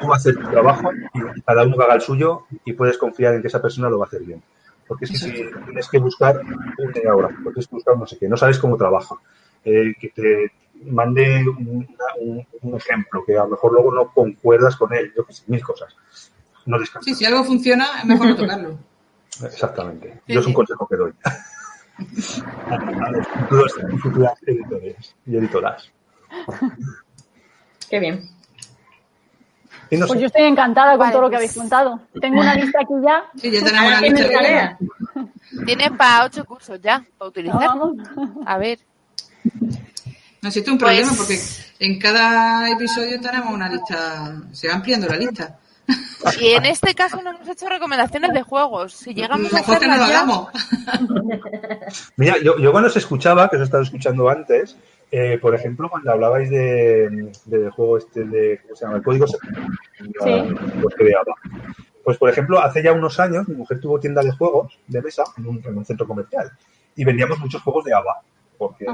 tú hacer tu trabajo y cada uno que haga el suyo y puedes confiar en que esa persona lo va a hacer bien. Porque es que si tienes que buscar un diagrama, tienes que buscar no sé qué, no sabes cómo trabaja, eh, que te mande un, un- un ejemplo que a lo mejor luego no concuerdas con él, yo que sé, mil cosas. No descansas. Sí, si algo funciona, es mejor no tocarlo. Exactamente. Yo es un consejo que doy. a, a los futuros, futuras editores y editoras. qué bien. No Pues sé, yo estoy encantada con Vale, todo lo que habéis contado. Tengo una lista aquí ya. Sí, ya tenemos Ahora una tienes lista tarea. Tienes para ocho cursos ya, para utilizar. Vamos. A ver. No existe un Pues- problema porque en cada episodio tenemos una lista, se va ampliando la lista. Y en este caso no hemos hecho recomendaciones de juegos. Si llegamos a Mejor que no lo hacerlas ya, hagamos. mira, yo, yo cuando os escuchaba, que os he estado escuchando antes, eh, por ejemplo, cuando hablabais de, del juego este de, ¿cómo se llama? El código secreto. Pues ABBA. Pues, por ejemplo, hace ya unos años, mi mujer tuvo tienda de juegos de mesa en un, en un centro comercial y vendíamos muchos juegos de ABBA. Porque,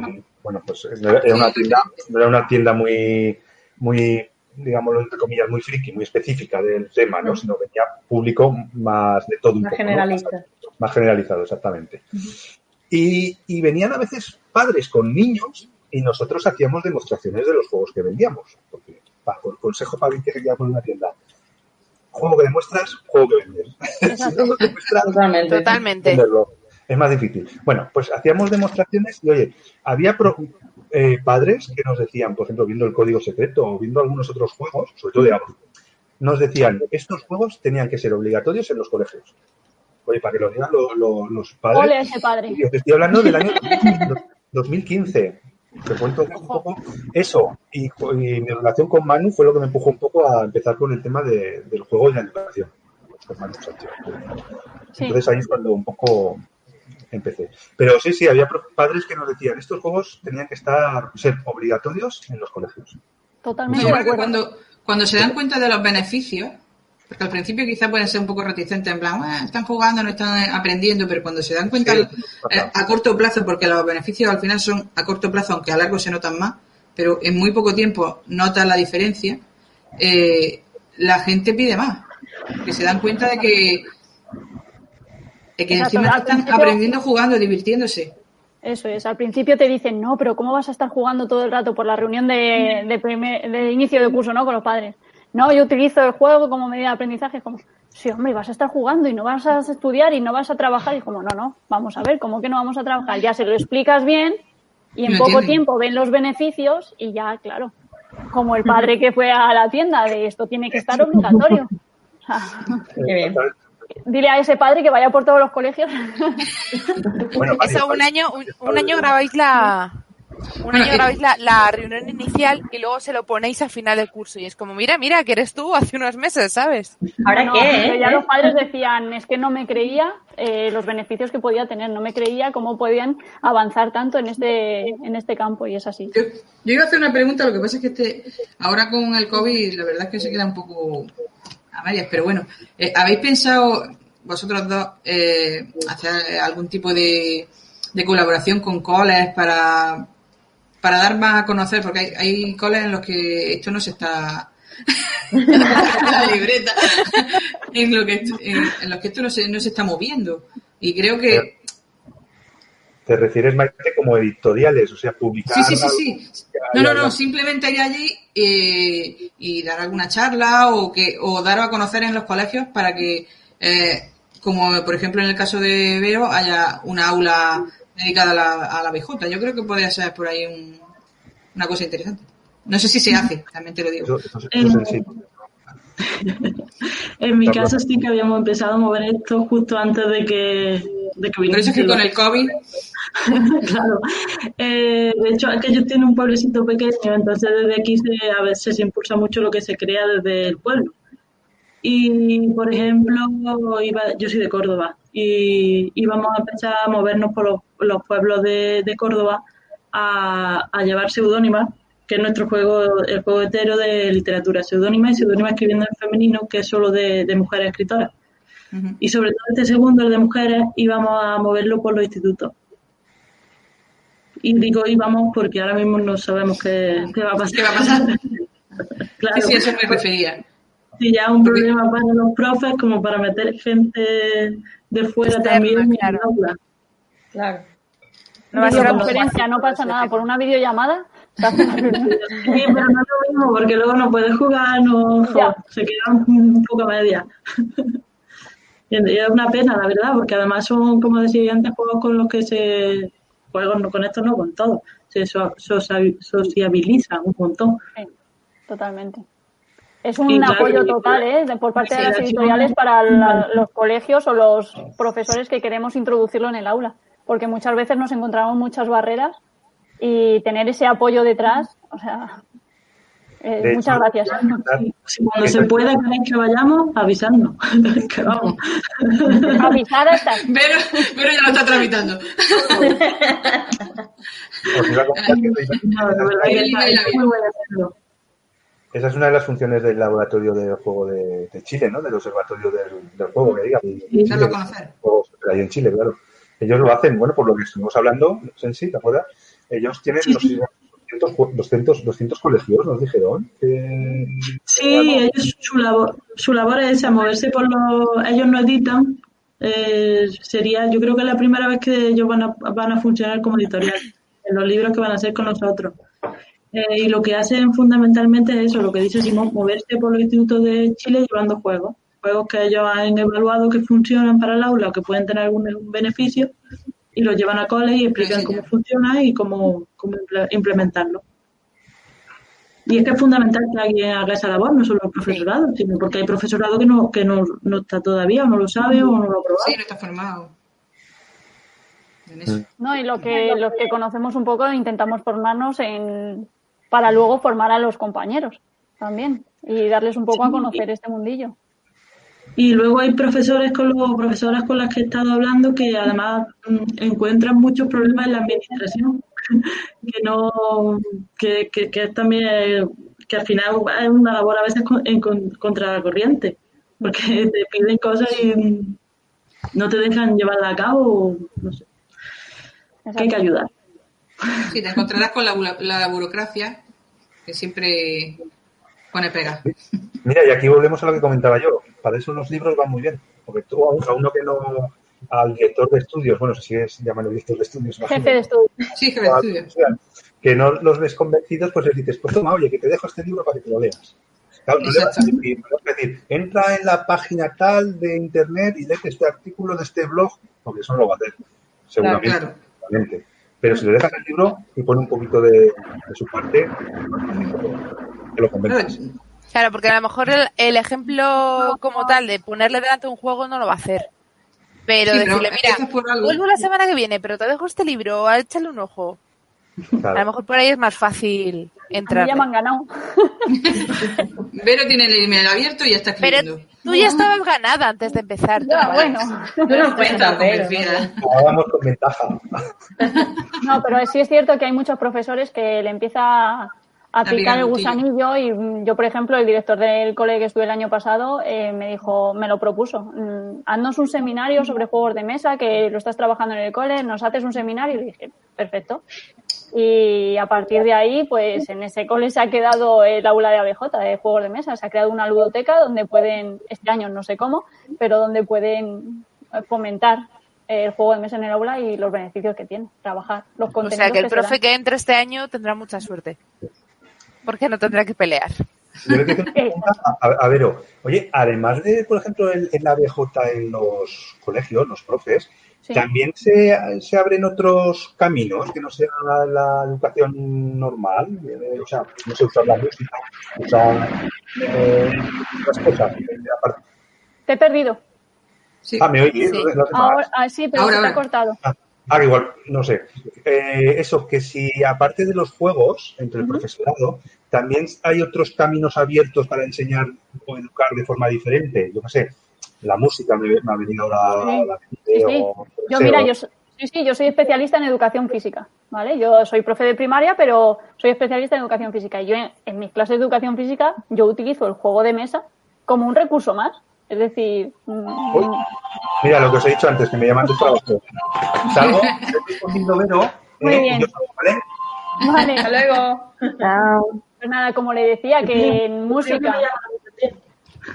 bueno, pues era una tienda, no era una tienda muy, muy, digámoslo entre comillas, muy friki, muy específica del tema, ¿no? Sino venía público más de todo un Más poco. ¿no? generalista. Más generalizado, exactamente. y, y venían a veces padres con niños y nosotros hacíamos demostraciones de los juegos que vendíamos. Porque, pa, con- consejo para alguien que se poner una tienda. Juego que demuestras, juego que vendes. si no lo demuestras, Totalmente. totalmente. venderlo. Es más difícil. Bueno, pues hacíamos demostraciones y, oye, había pro- eh, padres que nos decían, por ejemplo, viendo el código secreto o viendo algunos otros juegos, sobre todo de Apple, nos decían, estos juegos tenían que ser obligatorios en los colegios. Oye, para que lo digan lo- lo- los padres. Ole ese padre. Y os estoy hablando del año 2015. Te cuento un poco eso. Y, y mi relación con Manu fue lo que me empujó un poco a empezar con el tema de- del juego y la educación. Con Manu Sánchez. Sí. Entonces ahí es cuando un poco empecé. Pero sí, sí, había padres que nos decían, estos juegos tenían que estar ser obligatorios en los colegios. Totalmente Yo de creo que acuerdo. cuando, cuando se dan cuenta de los beneficios, porque al principio quizás pueden ser un poco reticentes, en plan, "Ah, están jugando, no están aprendiendo, pero cuando se dan cuenta Sí, eh, a corto plazo, porque los beneficios al final son a corto plazo, aunque a largo se notan más, pero en muy poco tiempo notan la diferencia, eh, la gente pide más, que se dan cuenta de que, que Exacto, encima están aprendiendo jugando, divirtiéndose. Eso es. Al principio te dicen, no, pero ¿cómo vas a estar jugando todo el rato por la reunión de, de, primer- de inicio de curso, ¿no? Con los padres. no, yo utilizo el juego como medida de aprendizaje. Es como, sí, hombre, vas a estar jugando y no vas a estudiar y no vas a trabajar. Y como, no, no, vamos a ver, ¿cómo que no vamos a trabajar? Ya se lo explicas bien y en poco tiempo ven los beneficios y ya, claro, como el padre que fue a la tienda de esto tiene que estar obligatorio. Qué bien. Dile a ese padre que vaya por todos los colegios. Bueno, Eso un año, un, un año grabáis la un año grabáis la, la reunión inicial y luego se lo ponéis al final del curso y es como mira mira que eres tú hace unos meses sabes ¿Ahora No, qué? pero eh? ya los padres decían, es que no me creía eh, los beneficios que podía tener, no me creía cómo podían avanzar tanto en este, en este campo y es así. Yo, yo iba a hacer una pregunta, lo que pasa es que este, ahora con el COVID la verdad es que se queda un poco a medias, pero bueno, eh, ¿habéis pensado vosotros dos eh, hacer algún tipo de, de colaboración con coles para, para dar más a conocer? Porque hay, hay coles en los que esto no se está... la libreta en, en los que esto no se, no se está moviendo y creo que ¿Te refieres, Maite, como editoriales? O sea, publicar. Sí, sí, sí, sí. No, no, no, simplemente ir allí eh, y dar alguna charla o que o dar a conocer en los colegios para que, eh, como por ejemplo en el caso de Veo, haya una aula dedicada a la, a la BJ. Yo creo que podría ser por ahí un- una cosa interesante. No sé si se hace, también te lo digo. Eso, eso- eso es sencillo. En mi Está caso sí que habíamos empezado a mover esto justo antes de que, de que Por eso es que con el COVID, claro. Eh, de hecho, yo tiene un pueblecito pequeño, entonces desde aquí se, a veces se impulsa mucho lo que se crea desde el pueblo. Y, por ejemplo, iba, yo soy de Córdoba y íbamos a empezar a movernos por los, los pueblos de, de Córdoba a, a llevar seudónimas, que es nuestro juego, el juego entero de literatura, seudónima y seudónima escribiendo en femenino, que es solo de, de mujeres escritoras. Y sobre todo este segundo, el de mujeres, íbamos a moverlo por los institutos. Y digo íbamos porque ahora mismo no sabemos qué, qué va a pasar. ¿qué va a pasar? Claro, Sí, sí, a eso me refería. si ya es un problema para los profes como para meter gente de fuera Externa, también en claro. el aula. Claro. No va a ser algo Videoconferencia, fácil, no pasa nada, por una videollamada una. Sí, pero no es lo mismo porque luego no puedes jugar, no, jo, se queda un, poco a media. Y es una pena, la verdad, porque además son, como decía antes, juegos con los que se. Juegos no con estos, no con todos. Se so- socia- sociabiliza un montón. Sí, totalmente. Es un apoyo total ¿eh? por parte de las editoriales para la- los colegios o los profesores que queremos introducirlo en el aula, porque muchas veces nos encontramos muchas barreras y tener ese apoyo detrás, o sea, eh, De muchas hecho, gracias. Sí, si cuando se pueda que vayamos, avisarnos. que vamos. Avisar hasta Pero, pero ya lo está tramitando. No, está, Ahí está esa es una de las funciones del laboratorio del juego de, de Chile, ¿no? Del observatorio del, del juego, que diga. a Chile, conocer. juegos hay en Chile, claro. Ellos lo hacen, bueno, por lo que estuvimos hablando, Sensi, ¿te acuerdas? Ellos tienen Sí, los sí. 200, ju- 200, 200 colegios, nos dijeron. que- Sí, ellos, su labor, su labor es esa, moverse por los... Ellos no editan. eh, sería, yo creo que es la primera vez que ellos van a, van a funcionar como editorial, en los libros que van a hacer con nosotros. Eh, y lo que hacen fundamentalmente es eso, lo que dice Simón, moverse por los institutos de Chile llevando juegos. Juegos que ellos han evaluado que funcionan para el aula o que pueden tener algún beneficio y los llevan a cole y explican cómo funciona y cómo, cómo imple- implementarlo. Y es que es fundamental que alguien haga esa labor, no solo el profesorado, sino porque hay profesorado que no, que no, no está todavía, o no lo sabe, o no lo ha probado. Sí, no está formado. Eso. No, y lo que, los que conocemos un poco intentamos formarnos en para luego formar a los compañeros también y darles un poco a conocer este mundillo. Y luego hay profesores con los profesoras con las que he estado hablando que además mm, encuentran muchos problemas en la administración, que no, que, que, que es también que al final es una labor a veces con- en, con- contra la corriente, porque te piden cosas y no te dejan llevarla a cabo, no sé, que hay que ayudar. Sí, te encontrarás con la burocracia que siempre pone pega. Mira, y aquí volvemos a lo que comentaba yo. Para eso los libros van muy bien. Porque tú, a un- a uno que no. Al director de estudios, bueno, si es llaman director de estudios. Jefe de. Sí, jefe de O a- estudio. o sea, que no los ves convencidos, pues les dices, pues toma, oye, que te dejo este libro para que te lo leas. Claro, no le vas a decir, no vas a decir, entra en la página tal de internet y lee este artículo de este blog, porque eso no lo va a hacer, seguramente. Claro. seguramente. Pero si le dejas el libro y pone un poquito de, de su parte, que lo Claro, convences. Claro, porque a lo mejor el, el ejemplo como tal de ponerle delante un juego no lo va a hacer. Pero Sí, pero decirle, mira, vuelvo la semana que viene, pero te dejo este libro, échale un ojo. Claro. A lo mejor por ahí es más fácil entrar. ya me han ganado. Vero tiene el email abierto y ya está Pero escribiendo. tú ya estabas ganada antes de empezar. Tú, bueno. Tú no cuentas, pero. Convencida. Vamos con ventaja. No, pero sí es cierto que hay muchos profesores que le empieza a picar el gusanillo. y mm, yo, por ejemplo, el director del cole que estuve el año pasado eh, me dijo, me lo propuso, mm, haznos un seminario sobre juegos de mesa que lo estás trabajando en el cole, nos haces un seminario y le dije, perfecto. Y a partir de ahí, pues en ese cole se ha quedado el aula de ABJ de juegos de mesa, se ha creado una ludoteca donde pueden, este año no sé cómo, pero donde pueden eh, fomentar el juego de mesa en el aula y los beneficios que tiene, trabajar los O contenidos. sea que el profe que entre este año tendrá mucha suerte. Porque no tendrá que pelear. Yo le a, a Vero. Oye, además de, por ejemplo, el, el ABJ en los colegios, los profes, Sí. también se, se abren otros caminos que no sean la, la educación normal. Eh, o sea, no se usa la música, usar eh, otras cosas. eh, aparte. Te he perdido. Sí. Ah, ¿me? Sí. Ahora, ah, sí, pero Ahora, se te ha ahora. cortado. Ah, ah, igual, no sé. Eh, eso, que si aparte de los juegos entre el profesorado, también hay otros caminos abiertos para enseñar o educar de forma diferente. Yo qué sé, la música me, me ha venido ahora Sí. la mente. Sí, sí. o- Yo, sé, mira, o- yo, sí, sí, yo soy especialista en educación física, ¿vale? Yo soy profe de primaria, pero soy especialista en educación física. Y yo en, en mis clases de educación física, yo utilizo el juego de mesa como un recurso más. Es decir, mm, Uy. Mira, lo que os he dicho antes, que me llaman de trabajo. Salgo, estoy respondiendo Vero. Muy eh, bien. yo ¿vale? vale. Hasta luego. Chao. Pues nada, como le decía, que en música...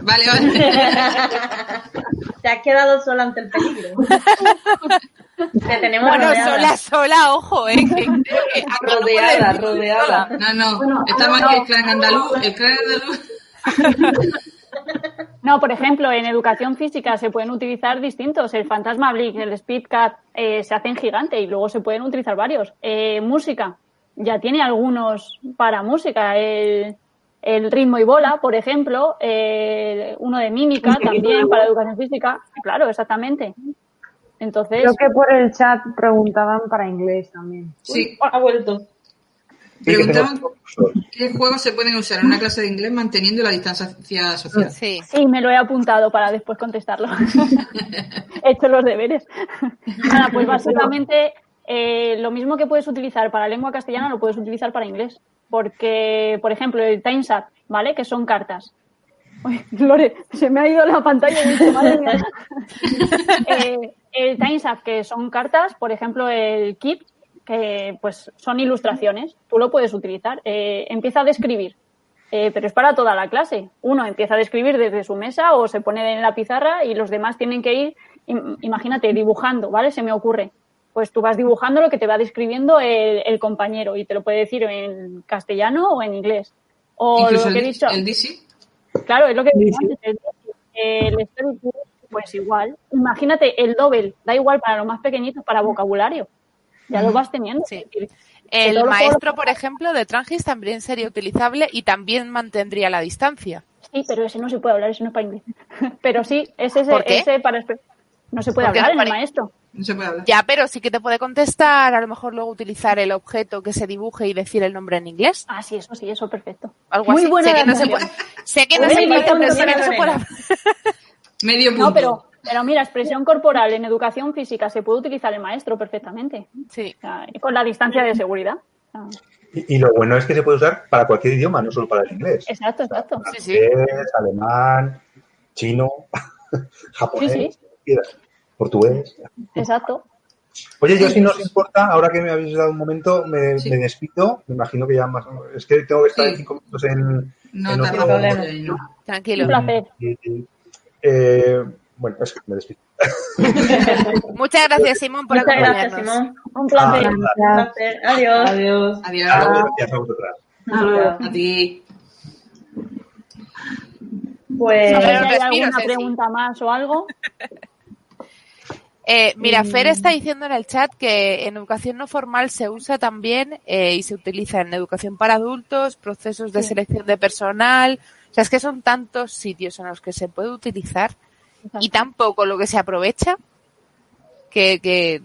Vale, vale. Te has quedado sola ante el peligro. Te tenemos Bueno, rodeada. sola, sola, ojo, eh. que- que aquí Rodeada, rodeada. No, no. Bueno, Está no, más no. que el clan andaluz. El clan andaluz. No, por ejemplo, en educación física se pueden utilizar distintos. El Fantasma Blink, el Speedcat eh, se hacen gigante y luego se pueden utilizar varios. Eh, música, ya tiene algunos para música. El, el ritmo y bola, por ejemplo. eh, uno de mímica también para educación física. Claro, exactamente. Entonces, Creo que por el chat preguntaban para inglés también. Sí. Ha vuelto. Preguntaban qué juegos se pueden usar en una clase de inglés manteniendo la distancia social. Sí. sí, me lo he apuntado para después contestarlo. he hecho los deberes. Nada, pues básicamente eh, lo mismo que puedes utilizar para lengua castellana lo puedes utilizar para inglés. Porque, por ejemplo, el TimeSat, ¿vale? Que son cartas. Uy, Lore, se me ha ido la pantalla y dicho, madre mía. Eh, el TimeSat, que son cartas, por ejemplo, el Keep, que pues son ilustraciones, tú lo puedes utilizar. Eh, empieza a describir, eh, pero es para toda la clase. Uno empieza a describir desde su mesa o se pone en la pizarra y los demás tienen que ir, im- imagínate, dibujando, ¿vale? Se me ocurre. Pues tú vas dibujando lo que te va describiendo el, el compañero y te lo puede decir en castellano o en inglés. O Incluso lo que he dicho. el DC. Claro, es lo que sí. antes, el, el pues igual. Imagínate el doble, da igual para los más pequeñitos, para vocabulario. Ya lo vas teniendo. Sí. El maestro, por ejemplo, de Trangis también sería utilizable y también mantendría la distancia. Sí, pero ese no se puede hablar, ese no es para inglés. Pero sí, ese, ese, ¿Por qué? ese para... No se puede ¿Por qué hablar no en el maestro. No se puede hablar. Ya, pero sí que te puede contestar, a lo mejor luego utilizar el objeto que se dibuje y decir el nombre en inglés. Ah, sí, eso sí, eso perfecto. Algo Muy así. buena sé que no se puede, sé que no Uy, se puede, no se puede- Medio punto. No, pero, pero mira, expresión corporal en educación física se puede utilizar el maestro perfectamente. Sí. O sea, con la distancia de seguridad. Y, y lo bueno es que se puede usar para cualquier idioma, no solo para el inglés. Exacto, exacto. Sí, sí. Francés, alemán, chino, japonés, Sí, sí. quieras, portugués. Exacto. Oye, yo si no os importa, ahora que me habéis dado un momento, me, Sí. me despido. Me imagino que ya más. Es que tengo que estar Sí. cinco minutos en. No en otro- mucho ahí, no. Tranquilo. Un placer. eh, bueno, es que me despido. Muchas gracias, Simón, por Muchas gracias, acompañarnos. Simón. Un placer. Ah, Un placer. Adiós. Adiós. Adiós. Gracias a vosotras. Hasta luego. A ti. Pues No hay respiro, alguna Ceci. pregunta más o algo. Eh, mira, Mm. Fer está diciendo en el chat que en educación no formal se usa también eh, y se utiliza en educación para adultos, procesos de Sí. selección de personal. O sea, es que son tantos sitios en los que se puede utilizar y tan poco lo que se aprovecha que, que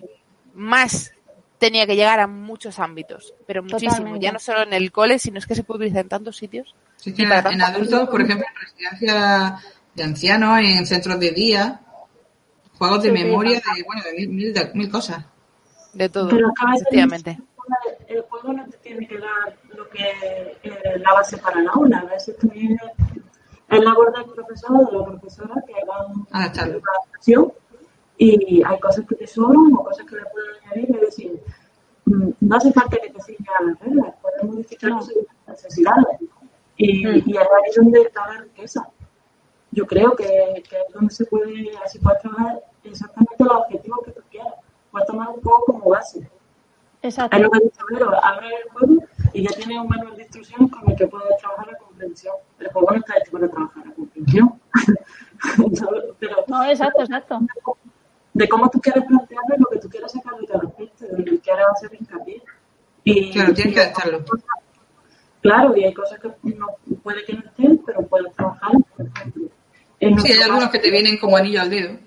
más tenía que llegar a muchos ámbitos, pero muchísimo, Totalmente. ya no solo en el cole, sino es que se puede utilizar en tantos sitios. Sí, que en, adultos, por ejemplo, en residencias de ancianos, en centros de día, juegos de Sí, memoria, sí. de, bueno, de mil, mil, de mil cosas. De todo, Pero efectivamente. el juego no te tiene que dar lo que eh, la base para el aula. A veces es labor del profesor o de la profesora que hagan Adaptarlo. una adaptación y hay cosas que te sobran o cosas que le pueden añadir. Es decir, mm, no hace falta que te sigan las reglas, puedes modificarlo según las necesidades. Y, Mm. y ahí es donde está la riqueza. Yo creo que, que es donde se puede, así puedes trabajar exactamente los objetivos que tú quieras. Puedes tomar un juego como base. Exacto. Es lo que dice abre el juego y ya tienes un manual de instrucciones con el que puedes trabajar la comprensión. El juego no está hecho para trabajar la comprensión. Pero No, exacto, exacto. de cómo tú quieres plantearlo y lo que tú quieres sacar de cada aspecto, de lo que quieres hacer hincapié. Y, Claro, tienes y que adaptarlo. Claro, y hay cosas que no, puede que no estén, pero puedes trabajar, por ejemplo. Sí, hay algunos caso- que te vienen como anillo al dedo.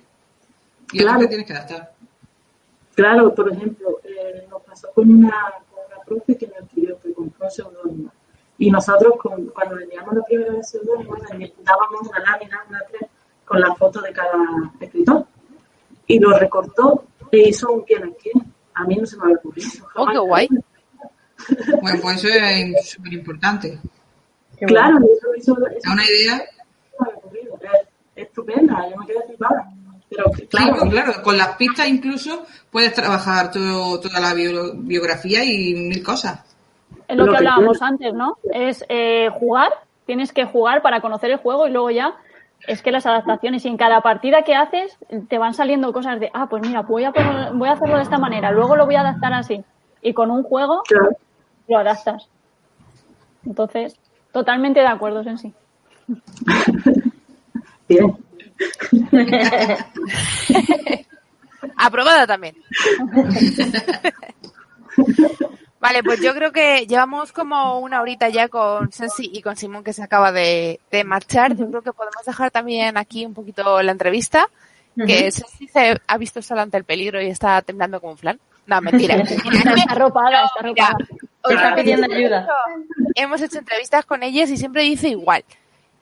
Y Claro. otros que tienes que adaptar. Claro, por ejemplo, eh, nos pasó con una, con que compró un seudónimo. Y nosotros, con- cuando vendíamos la primera vez seudónimo, dábamos una lámina, una tres, con la foto de cada escritor. Y lo recortó e hizo un quién es quién. A mí no se me había ocurrido. Oh, qué guay. Bueno, pues eso es súper importante. Claro, eso hizo. Es Eso una idea. me había ocurrido. Es estupenda, yo me quedé flipada. Pero Claro, claro, claro, con las pistas incluso puedes trabajar todo, toda la bio- biografía y mil cosas. Es lo Lo que hablábamos antes, ¿no? Es eh, jugar, tienes que jugar para conocer el juego y luego ya es que las adaptaciones y en cada partida que haces te van saliendo cosas de, ah, pues mira, voy a, poner- voy a hacerlo de esta manera, luego lo voy a adaptar así. Y con un juego claro. lo adaptas. Entonces, totalmente de acuerdo, en sí. Bien. Aprobada también. Vale, pues yo creo que llevamos como una horita ya con Sensi y con Simón que se acaba de, de marchar. Yo creo que podemos dejar también aquí un poquito la entrevista. Que Sensi se ha visto sola ante el peligro y está temblando como un flan. No, mentira. Está arropada, está Mira, os Está pidiendo ayuda. Hemos hecho entrevistas con ellas y siempre dice igual.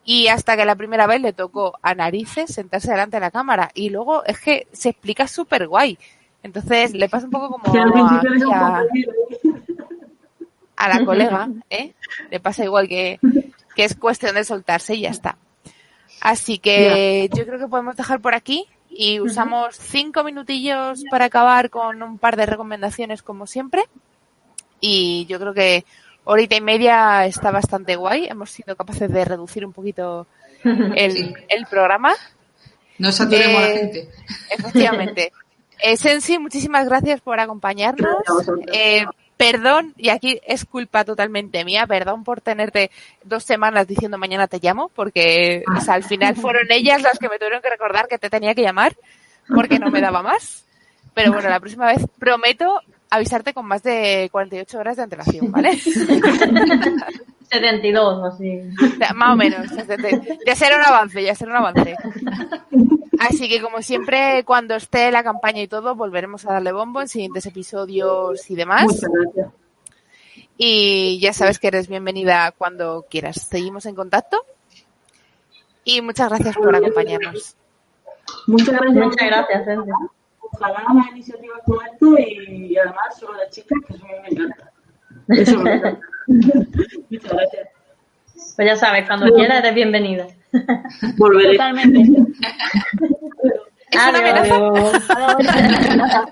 Y hasta que la primera vez le tocó a narices sentarse delante de la cámara. Y luego es que se explica súper guay. Entonces le pasa un poco como a, libre. a la colega, ¿eh? Le pasa igual que, que es cuestión de soltarse y ya está. Así que yo creo que podemos dejar por aquí y usamos cinco minutillos para acabar con un par de recomendaciones como siempre. Y yo creo que horita y media está bastante guay. Hemos sido capaces de reducir un poquito el, Sí. el programa. No saturemos a la Eh, gente. Efectivamente. Eh, Sensi, muchísimas gracias por acompañarnos. Eh, perdón, y aquí es culpa totalmente mía, perdón por tenerte dos semanas diciendo mañana te llamo, porque o sea, al final fueron ellas las que me tuvieron que recordar que te tenía que llamar, porque no me daba más. Pero bueno, la próxima vez prometo avisarte con más de 48 horas de antelación, ¿vale? 72 o así. O sea, Más o menos. De, de- de ser un avance, ya ser un avance. Así que como siempre, cuando esté la campaña y todo, volveremos a darle bombo en siguientes episodios y demás. Muchas gracias. Y ya sabes que eres bienvenida cuando quieras. Seguimos en contacto. Y muchas gracias por acompañarnos. Muchas gracias. Muchas gracias, Ceci. Ojalá más iniciativas como esto y, y además solo de chicas, que eso a mí me encanta. Eso me encanta. Muchas gracias. Pues ya sabes, cuando quieras eres bienvenida. Volveré. Totalmente. ¿Es una amenaza? Adiós.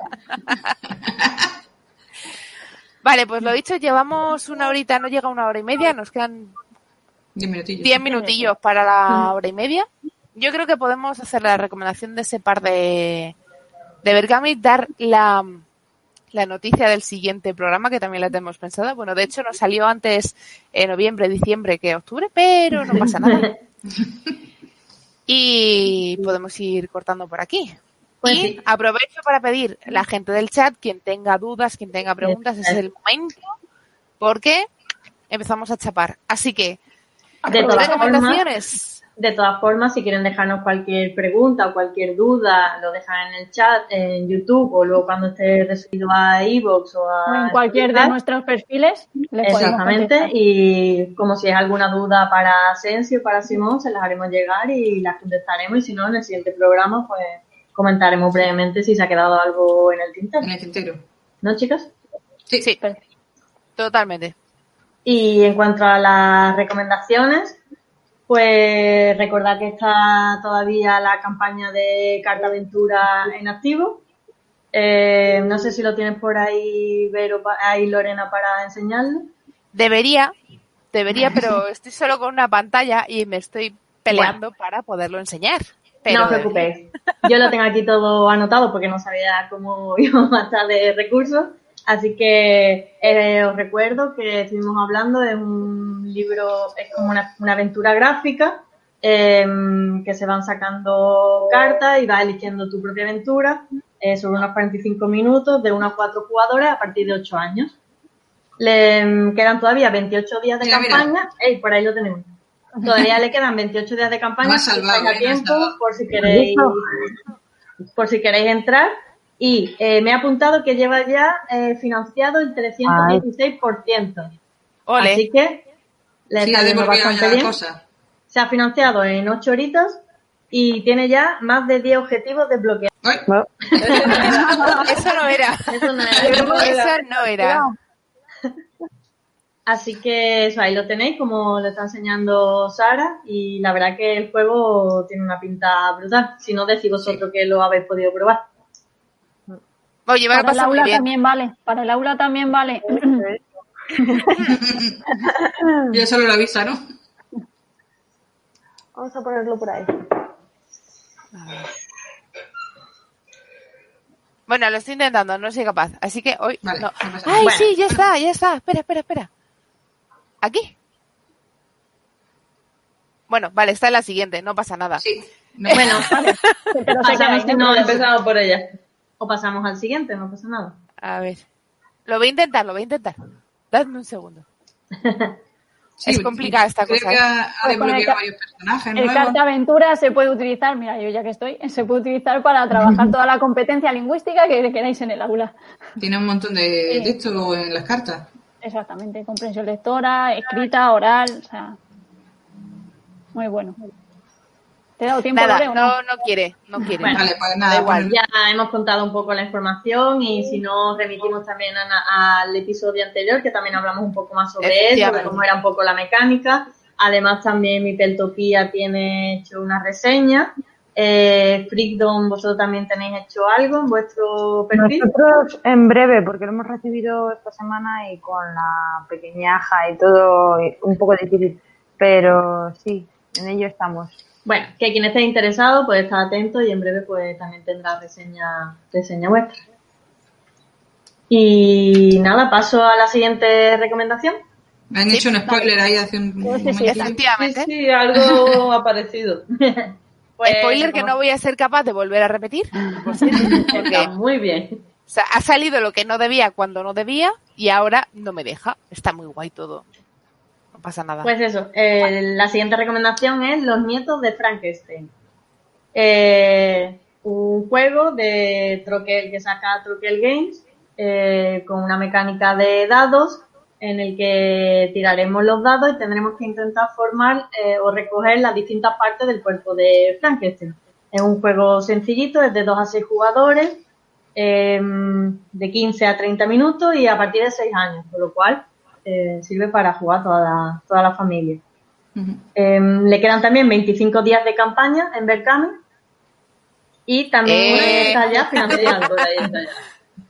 Vale, pues lo dicho, llevamos una horita, no llega a una hora y media, nos quedan Diez minutillos. 10 minutillos para la hora y media. Yo creo que podemos hacer la recomendación de ese par de, de Bergami, dar la, la noticia del siguiente programa, que también la tenemos pensada. Bueno, de hecho nos salió antes en noviembre, diciembre que octubre, pero no pasa nada. Y podemos ir cortando por aquí. Pues y sí. aprovecho para pedir a la gente del chat, quien tenga dudas, quien tenga preguntas, es el momento, porque empezamos a chapar. Así que, De todas formas, recomendaciones. De todas formas, si quieren dejarnos cualquier pregunta o cualquier duda, lo dejan en el chat, en YouTube o luego cuando esté resubido a iVoox o a O en cualquier de nuestros perfiles. les Exactamente, y como si es alguna duda para Asensio o para Simón, se las haremos llegar y las contestaremos y si no, en el siguiente programa pues comentaremos brevemente si se ha quedado algo en el tintero. En el tintero. ¿No, chicas? Sí. Sí, totalmente. Y en cuanto a las recomendaciones, pues recordad que está todavía la campaña de Carta Aventura en activo. Eh, no sé si lo tienes por ahí, Vero, ahí Lorena, para enseñarlo. Debería, debería, pero estoy solo con una pantalla y me estoy peleando para poderlo enseñar. Pero no os preocupéis. Yo lo tengo aquí todo anotado porque no sabía cómo íbamos a estar de recursos. Así que eh, os recuerdo que estuvimos hablando de un libro, es como una, una aventura gráfica, em, que se van sacando cartas y vas eligiendo tu propia aventura eh, sobre unos 45 minutos de 1 a 4 jugadores a partir de 8 años. Le em, quedan todavía 28 días de Mira, campaña. Ey, por ahí lo tenemos. Todavía le quedan 28 días de campaña. Salvado, eh, tiempo, por si queréis, por si queréis entrar. Y eh, me he apuntado que lleva ya eh, financiado el 316%. ole, Así que le Sí, está ha bastante bien. cosa. Se ha financiado en 8 horitas y tiene ya más de 10 objetivos desbloqueados. Eso no era. Eso no es- Eso no era. Así que eso ahí lo tenéis, como lo está enseñando Sara, y la verdad que el juego tiene una pinta brutal. Si no decís vosotros que lo habéis podido probar. Oye, me he Para el aula bien. también vale. Para el aula también vale. yo solo lo avisa, ¿no? Vamos a ponerlo por ahí. Bueno, lo estoy intentando, no soy capaz. Así que hoy. Vale, no. Ay, sí, ya está, ya está. Espera, espera, espera. ¿Aquí? Bueno, vale, está en la siguiente, no pasa nada. Sí. No, Bueno, Pero se queda pasamos, ahí, si no problema. Empezamos por ella. O pasamos al siguiente, no pasa nada. A ver. Lo voy a intentar, lo voy a intentar. Dadme un segundo. sí, es complicada esta creo cosa, que ¿eh? ha, ha Pues con el desbloqueado ca- varios personajes El nuevos. carta aventura se puede utilizar, mira, yo ya que estoy, se puede utilizar para trabajar toda la competencia lingüística que queráis en el aula. Tiene un montón de, Sí. en las cartas. Exactamente, comprensión lectora, escrita, oral, o sea, muy bueno. ¿Te he dado tiempo, Nada, Lore, o no, no quiere, no quiere. Bueno, Vale, pues nada, Da igual. Ya hemos contado un poco la información y si no, remitimos también a- al episodio anterior, que también hablamos un poco más sobre eso, Efectivamente. cómo era un poco la mecánica. Además, también mi Peltopía tiene hecho una reseña. Eh, Freakdom, vosotros también tenéis hecho algo en vuestro perfil. Nosotros en breve, porque lo hemos recibido esta semana y con la pequeñaja y todo, un poco difícil. Pero sí, en ello estamos. Bueno, que quien esté interesado puede estar atento y en breve pues también tendrá reseña, reseña vuestra. Y nada, paso a la siguiente recomendación. Me han hecho un spoiler ahí hace un Sí, sí, momentito. sí, Sí, Efectivamente. sí, algo ha parecido. Pues, Spoiler que no voy a ser capaz de volver a repetir. porque, Está muy bien. o sea, ha salido lo que no debía cuando no debía y ahora no me deja. Está muy guay todo. Pasa nada. Pues eso, eh, la siguiente recomendación es Los nietos de Frankenstein. Eh, un juego de Troquel que saca Troquel Games eh, con una mecánica de dados en el que tiraremos los dados y tendremos que intentar formar eh, o recoger las distintas partes del cuerpo de Frankenstein. Es un juego sencillito, es de 2 a 6 jugadores, eh, de 15 a 30 minutos y a partir de 6 años, por lo cual eh, sirve para jugar toda la, toda la familia. Eh, le quedan también 25 días de campaña en Berkami y también Eh. está ya financiado.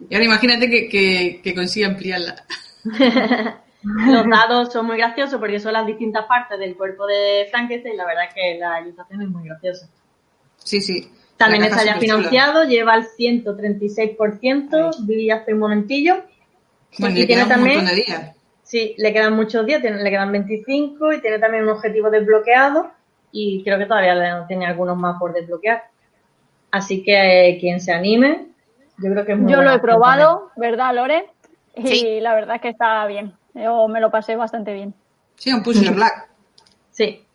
Y ahora imagínate que, que, que consiga ampliarla. Los dados son muy graciosos porque son las distintas partes del cuerpo de Frankenstein y la verdad es que la ilustración es muy graciosa. Sí, sí. También está ya financiado, lleva el 136%, vi hace un momentillo. Bueno, Y le tiene un también- montón de días. Sí, le quedan muchos días, tiene- le quedan 25 y tiene también un objetivo desbloqueado y creo que todavía le- tiene algunos más por desbloquear. Así que eh, quien se anime, yo creo que es muy Yo lo he probado, ¿verdad, Lore? Y Sí. la verdad es que está bien. Yo me lo pasé bastante bien. Sí, un puzzle black. Sí.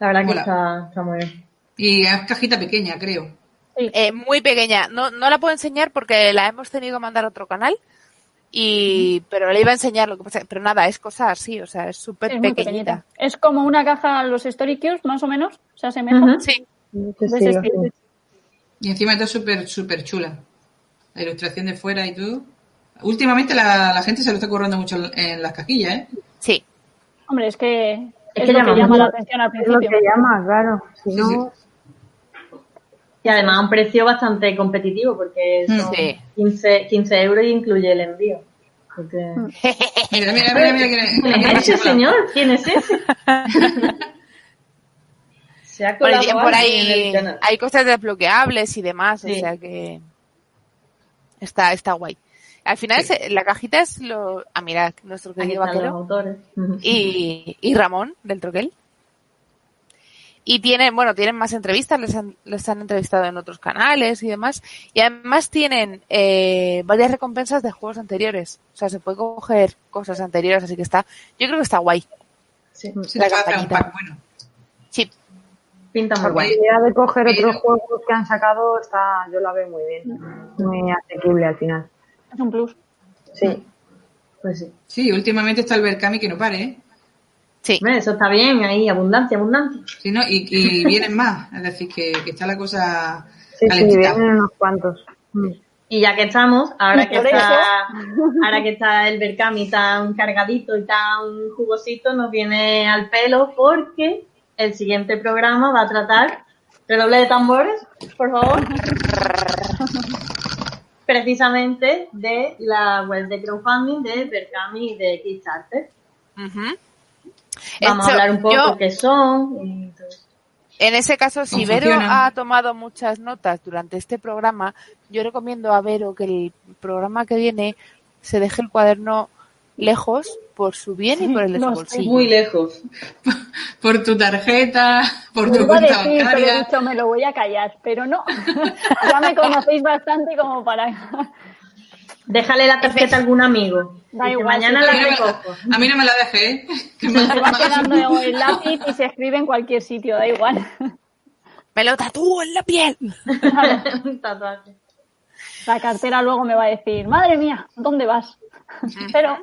La verdad que está, está muy bien. Y es cajita pequeña, creo. Eh, muy pequeña. No, no la puedo enseñar porque la hemos tenido que mandar a otro canal. Y, pero le iba a enseñar lo que pasa. Pero nada, es cosa así, o sea, es súper pequeñita. pequeñita. Es como una caja los Story Cubes, más o menos. Se asemeja. Ujú. Sí, De ese De ese estilo, estilo. Y encima está súper, súper chula. La ilustración de fuera y todo. Últimamente la, la gente se lo está currando mucho en las cajillas, ¿eh? sí. Hombre, es que es, Es que lo llama que llama la atención al Es lo principio. que llama, claro. Si Sí, no, Y además a un precio bastante competitivo porque Mm. son Sí. 15, 15 euros y incluye el envío. Porque... Mira, mira, mira, mira. que- ¿Quién es ese señor? ¿Quién es ese? Se ha Por, colado ahí- por alguien en el ahí hay cosas desbloqueables y demás, o sea que está, está guay. Al final es- la cajita es lo... Ah, mira, nuestro querido vaquero. y, y Ramón del Troquel. Y tienen, bueno, tienen más entrevistas, les han, les han entrevistado en otros canales y demás. Y además tienen eh, varias recompensas de juegos anteriores. O sea, se puede coger cosas anteriores, así que está, yo creo que está guay. Sí. Se La un pack bueno. Sí, Pinta muy la guay. idea de coger Pero- otros juegos que han sacado está, yo la veo muy bien. Muy asequible al final. Es un plus. Sí. Pues sí. Sí, últimamente está el Berkami que no pare, ¿eh? Sí. Hombre, Eso está bien, ahí, abundancia, abundancia. Sí, ¿no? Y, y vienen más. Es decir, que, que está la cosa Sí, sí, calentita. vienen unos cuantos. Mm. Y ya que estamos, ahora que está, ahora que está el Berkami tan cargadito y tan jugosito, nos viene al pelo porque el siguiente programa va a tratar, redoble de tambores, por favor, precisamente de la web de crowdfunding de Berkami y de Kickstarter. Ujú. Vamos Esto- a hablar un poco yo- qué son y todo eso. En ese caso, si ¿Cómo Vero funciona? ha tomado muchas notas durante este programa, yo recomiendo a Vero que el programa que viene se deje el cuaderno lejos por su bien y por el de su bolsillo. Muy lejos. Por tu tarjeta, por tu cuenta decir, pero he bancaria. dicho, me lo voy a callar, pero no. ya me conocéis bastante como para... Déjale la tarjeta a algún amigo. Da igual, mañana si la A mí no me- recojo. A mí no me la deje, ¿eh? Que me- Se va quedando el lápiz y se escribe en cualquier sitio, da igual. Me lo tatúo en la piel. Un tatuaje. La cartera luego me va a decir, madre mía, ¿dónde vas? Pero,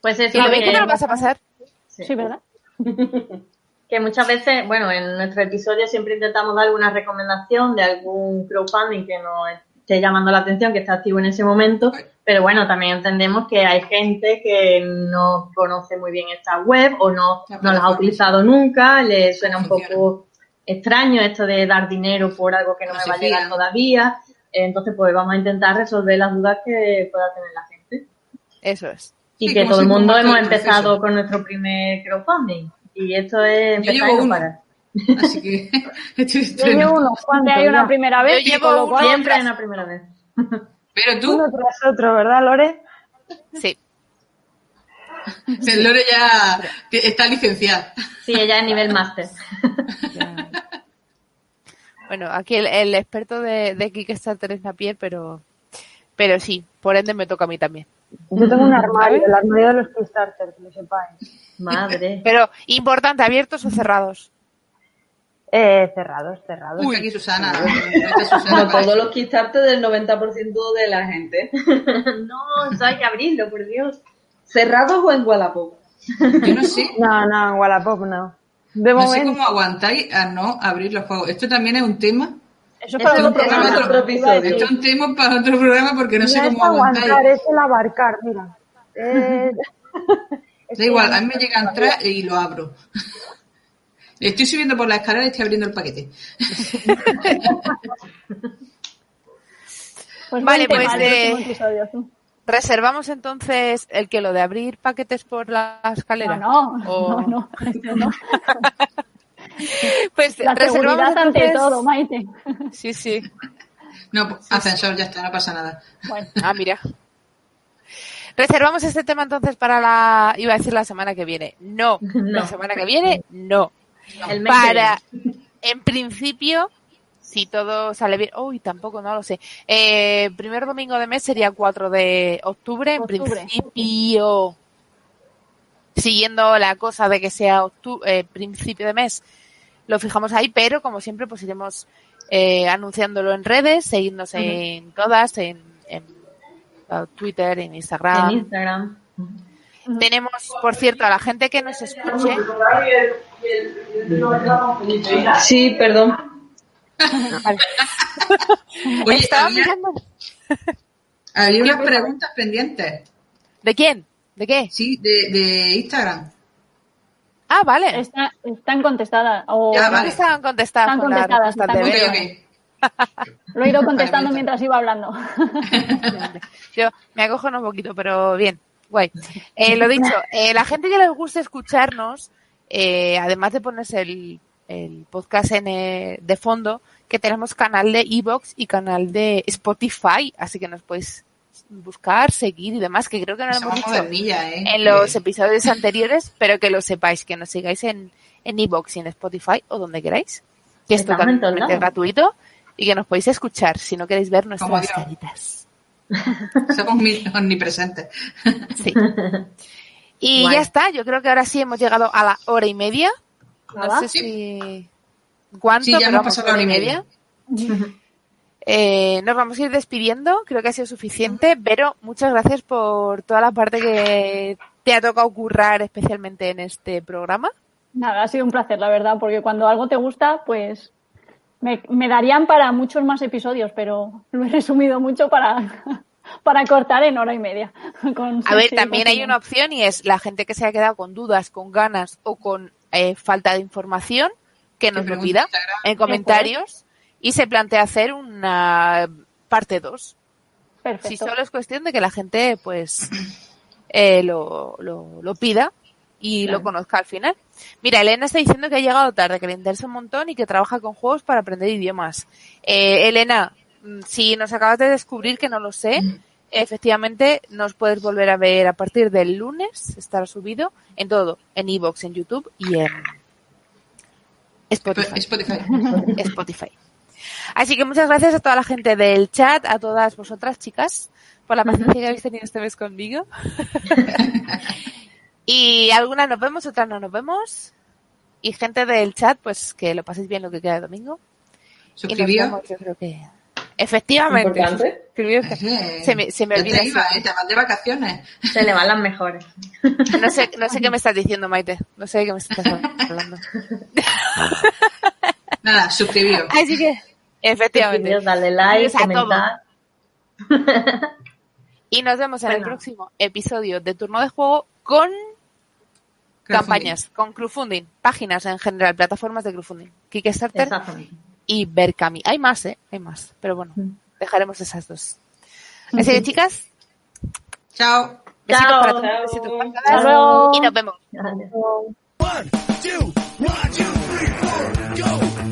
Pues lo bien que- que te lo vas a pasar. sí, ¿verdad? que muchas veces, bueno, en nuestro episodio siempre intentamos dar alguna recomendación de algún crowdfunding que nos esté llamando la atención, que está activo en ese momento, pero bueno, también entendemos que hay gente que no conoce muy bien esta web o no, no las ha utilizado nunca, le suena un poco extraño esto de dar dinero por algo que no, No me va a llegar todavía, entonces pues vamos a intentar resolver las dudas que pueda tener la gente. Eso es. Y Sí, que todo el mundo hemos empezado con nuestro primer crowdfunding. Y esto es empezar parar. Así que estoy Yo llevo unos cuantos. hay una ya. primera vez, Yo llevo Siempre la primera vez. Pero tú, Uno tras otro, ¿verdad, Lore? Sí. el Lore ya está licenciada. Sí, ella es nivel máster. Bueno, aquí el, el experto de, de Kickstarter es Napier, pero, pero sí, por ende me toca a mí también. Yo tengo un armario, el armario de los Kickstarter, que lo sepáis. Madre. Pero, importante, ¿abiertos o cerrados? Eh, cerrados, cerrados. Uy, aquí Susana. vale. todos los Kickstarter del 90% de la gente. no, que abrirlo, por Dios. ¿Cerrados o en Wallapop? Yo no sé, No, no, en Wallapop no. De no sé cómo aguantáis a no abrir los juegos. Esto también es un tema. Eso es para otro un tema programa. para otro episodio. Esto es un tema para otro programa porque no sé no cómo aguantáis. aguantar, es el abarcar, mira. Eh, es Da igual, no a mí me llega a entrar y lo abro. Estoy subiendo por la escalera y estoy abriendo el paquete. Pues Vale, pues, eh. ¿Reservamos entonces el que lo de abrir paquetes por la escalera? No, no, O- no, no, no. Pues La reservamos seguridad ante entonces... todo, Maite. Sí, sí. No, pues, ascensor, ya está, no pasa nada. Bueno, Ah, mira. Reservamos este tema entonces para la... Iba a decir la semana que viene. No. La semana que viene, no. El para, en principio, si todo sale bien, uy, tampoco, no lo sé. Eh, primer domingo de mes sería 4 de octubre, en principio, siguiendo la cosa de que sea eh, principio de mes, lo fijamos ahí, pero como siempre, pues iremos eh, anunciándolo en redes, seguidnos en todas, en, en, Twitter, en Instagram. En Instagram. Tenemos, por cierto, a la gente que nos escuche, Sí, perdón. Oye, estaba había, mirando. había unas preguntas pendientes. ¿De quién? ¿De qué? Sí, de, de Instagram. Ah, vale. Está- están contestadas. O Ya, Creo vale. que estaban contestadas Están contestadas, están Ok, Vero. ok. Lo he ido contestando Vale, mientras iba hablando. Yo me acojo un poquito, pero bien, guay. Eh, lo dicho, eh, la gente que les guste escucharnos, eh, además de ponerse el, el podcast en, eh, de fondo, que tenemos canal de Evox y canal de Spotify, así que nos podéis buscar, seguir y demás, que creo que no lo hemos dicho ¿eh? en los episodios anteriores, pero que lo sepáis, que nos sigáis en, en Evox y en Spotify o donde queráis, que es Estamos totalmente gratuito y que nos podéis escuchar si no queréis ver nuestras caritas. Somos omnipresentes. Sí. Y Guay. ya está, yo creo que ahora sí hemos llegado a la hora y media. No Nada. sé si... ¿Cuánto? Sí, ya pero hemos vamos, pasado la hora y media. Eh, nos vamos a ir despidiendo, creo que ha sido suficiente, pero muchas gracias por toda la parte que te ha tocado currar especialmente en este programa. Nada, ha sido un placer, la verdad, porque cuando algo te gusta, pues me, me darían para muchos más episodios, pero lo he resumido mucho para, para cortar en hora y media. Con A ver, también hay una opción y es la gente que se ha quedado con dudas, con ganas o con eh, falta de información, que nos lo pida en comentarios y se plantea hacer una parte 2. Perfecto. Si solo es cuestión de que la gente pues eh, lo, lo, lo pida y lo conozca al final. Mira, Elena está diciendo que ha llegado tarde, que le interesa un montón y que trabaja con juegos para aprender idiomas. Eh, Elena, mm, si nos acabas de descubrir que no lo sé, efectivamente nos puedes volver a ver a partir del lunes, estará subido en todo, en Evox, en YouTube y en Spotify. Spotify. Spotify. Así que muchas gracias a toda la gente del chat, a todas vosotras chicas, por la paciencia que habéis tenido este mes conmigo. y algunas nos vemos, otras no nos vemos. Y gente del chat, pues que lo paséis bien lo que queda de domingo. Y nos Suscribíos. vemos, yo creo que... Efectivamente. Se me, se me olvida te iba, eso. ¿eh? Te vas de vacaciones. Se le van las mejores. No sé, no sé qué me estás diciendo, Maite. No sé de qué me estás hablando. Nada, suscribíos. Así que, efectivamente. Darle like, comentar. Y nos vemos en el próximo episodio de Turno de Juego con campañas, con crowdfunding, páginas en general, plataformas de crowdfunding, Kickstarter y Berkami. Hay más, ¿eh? Hay más, pero bueno, dejaremos esas dos. Así que chicas, Chao. besitos Chao. para besitos luego. y nos vemos. Gracias. One, two, one, two, three, four, go.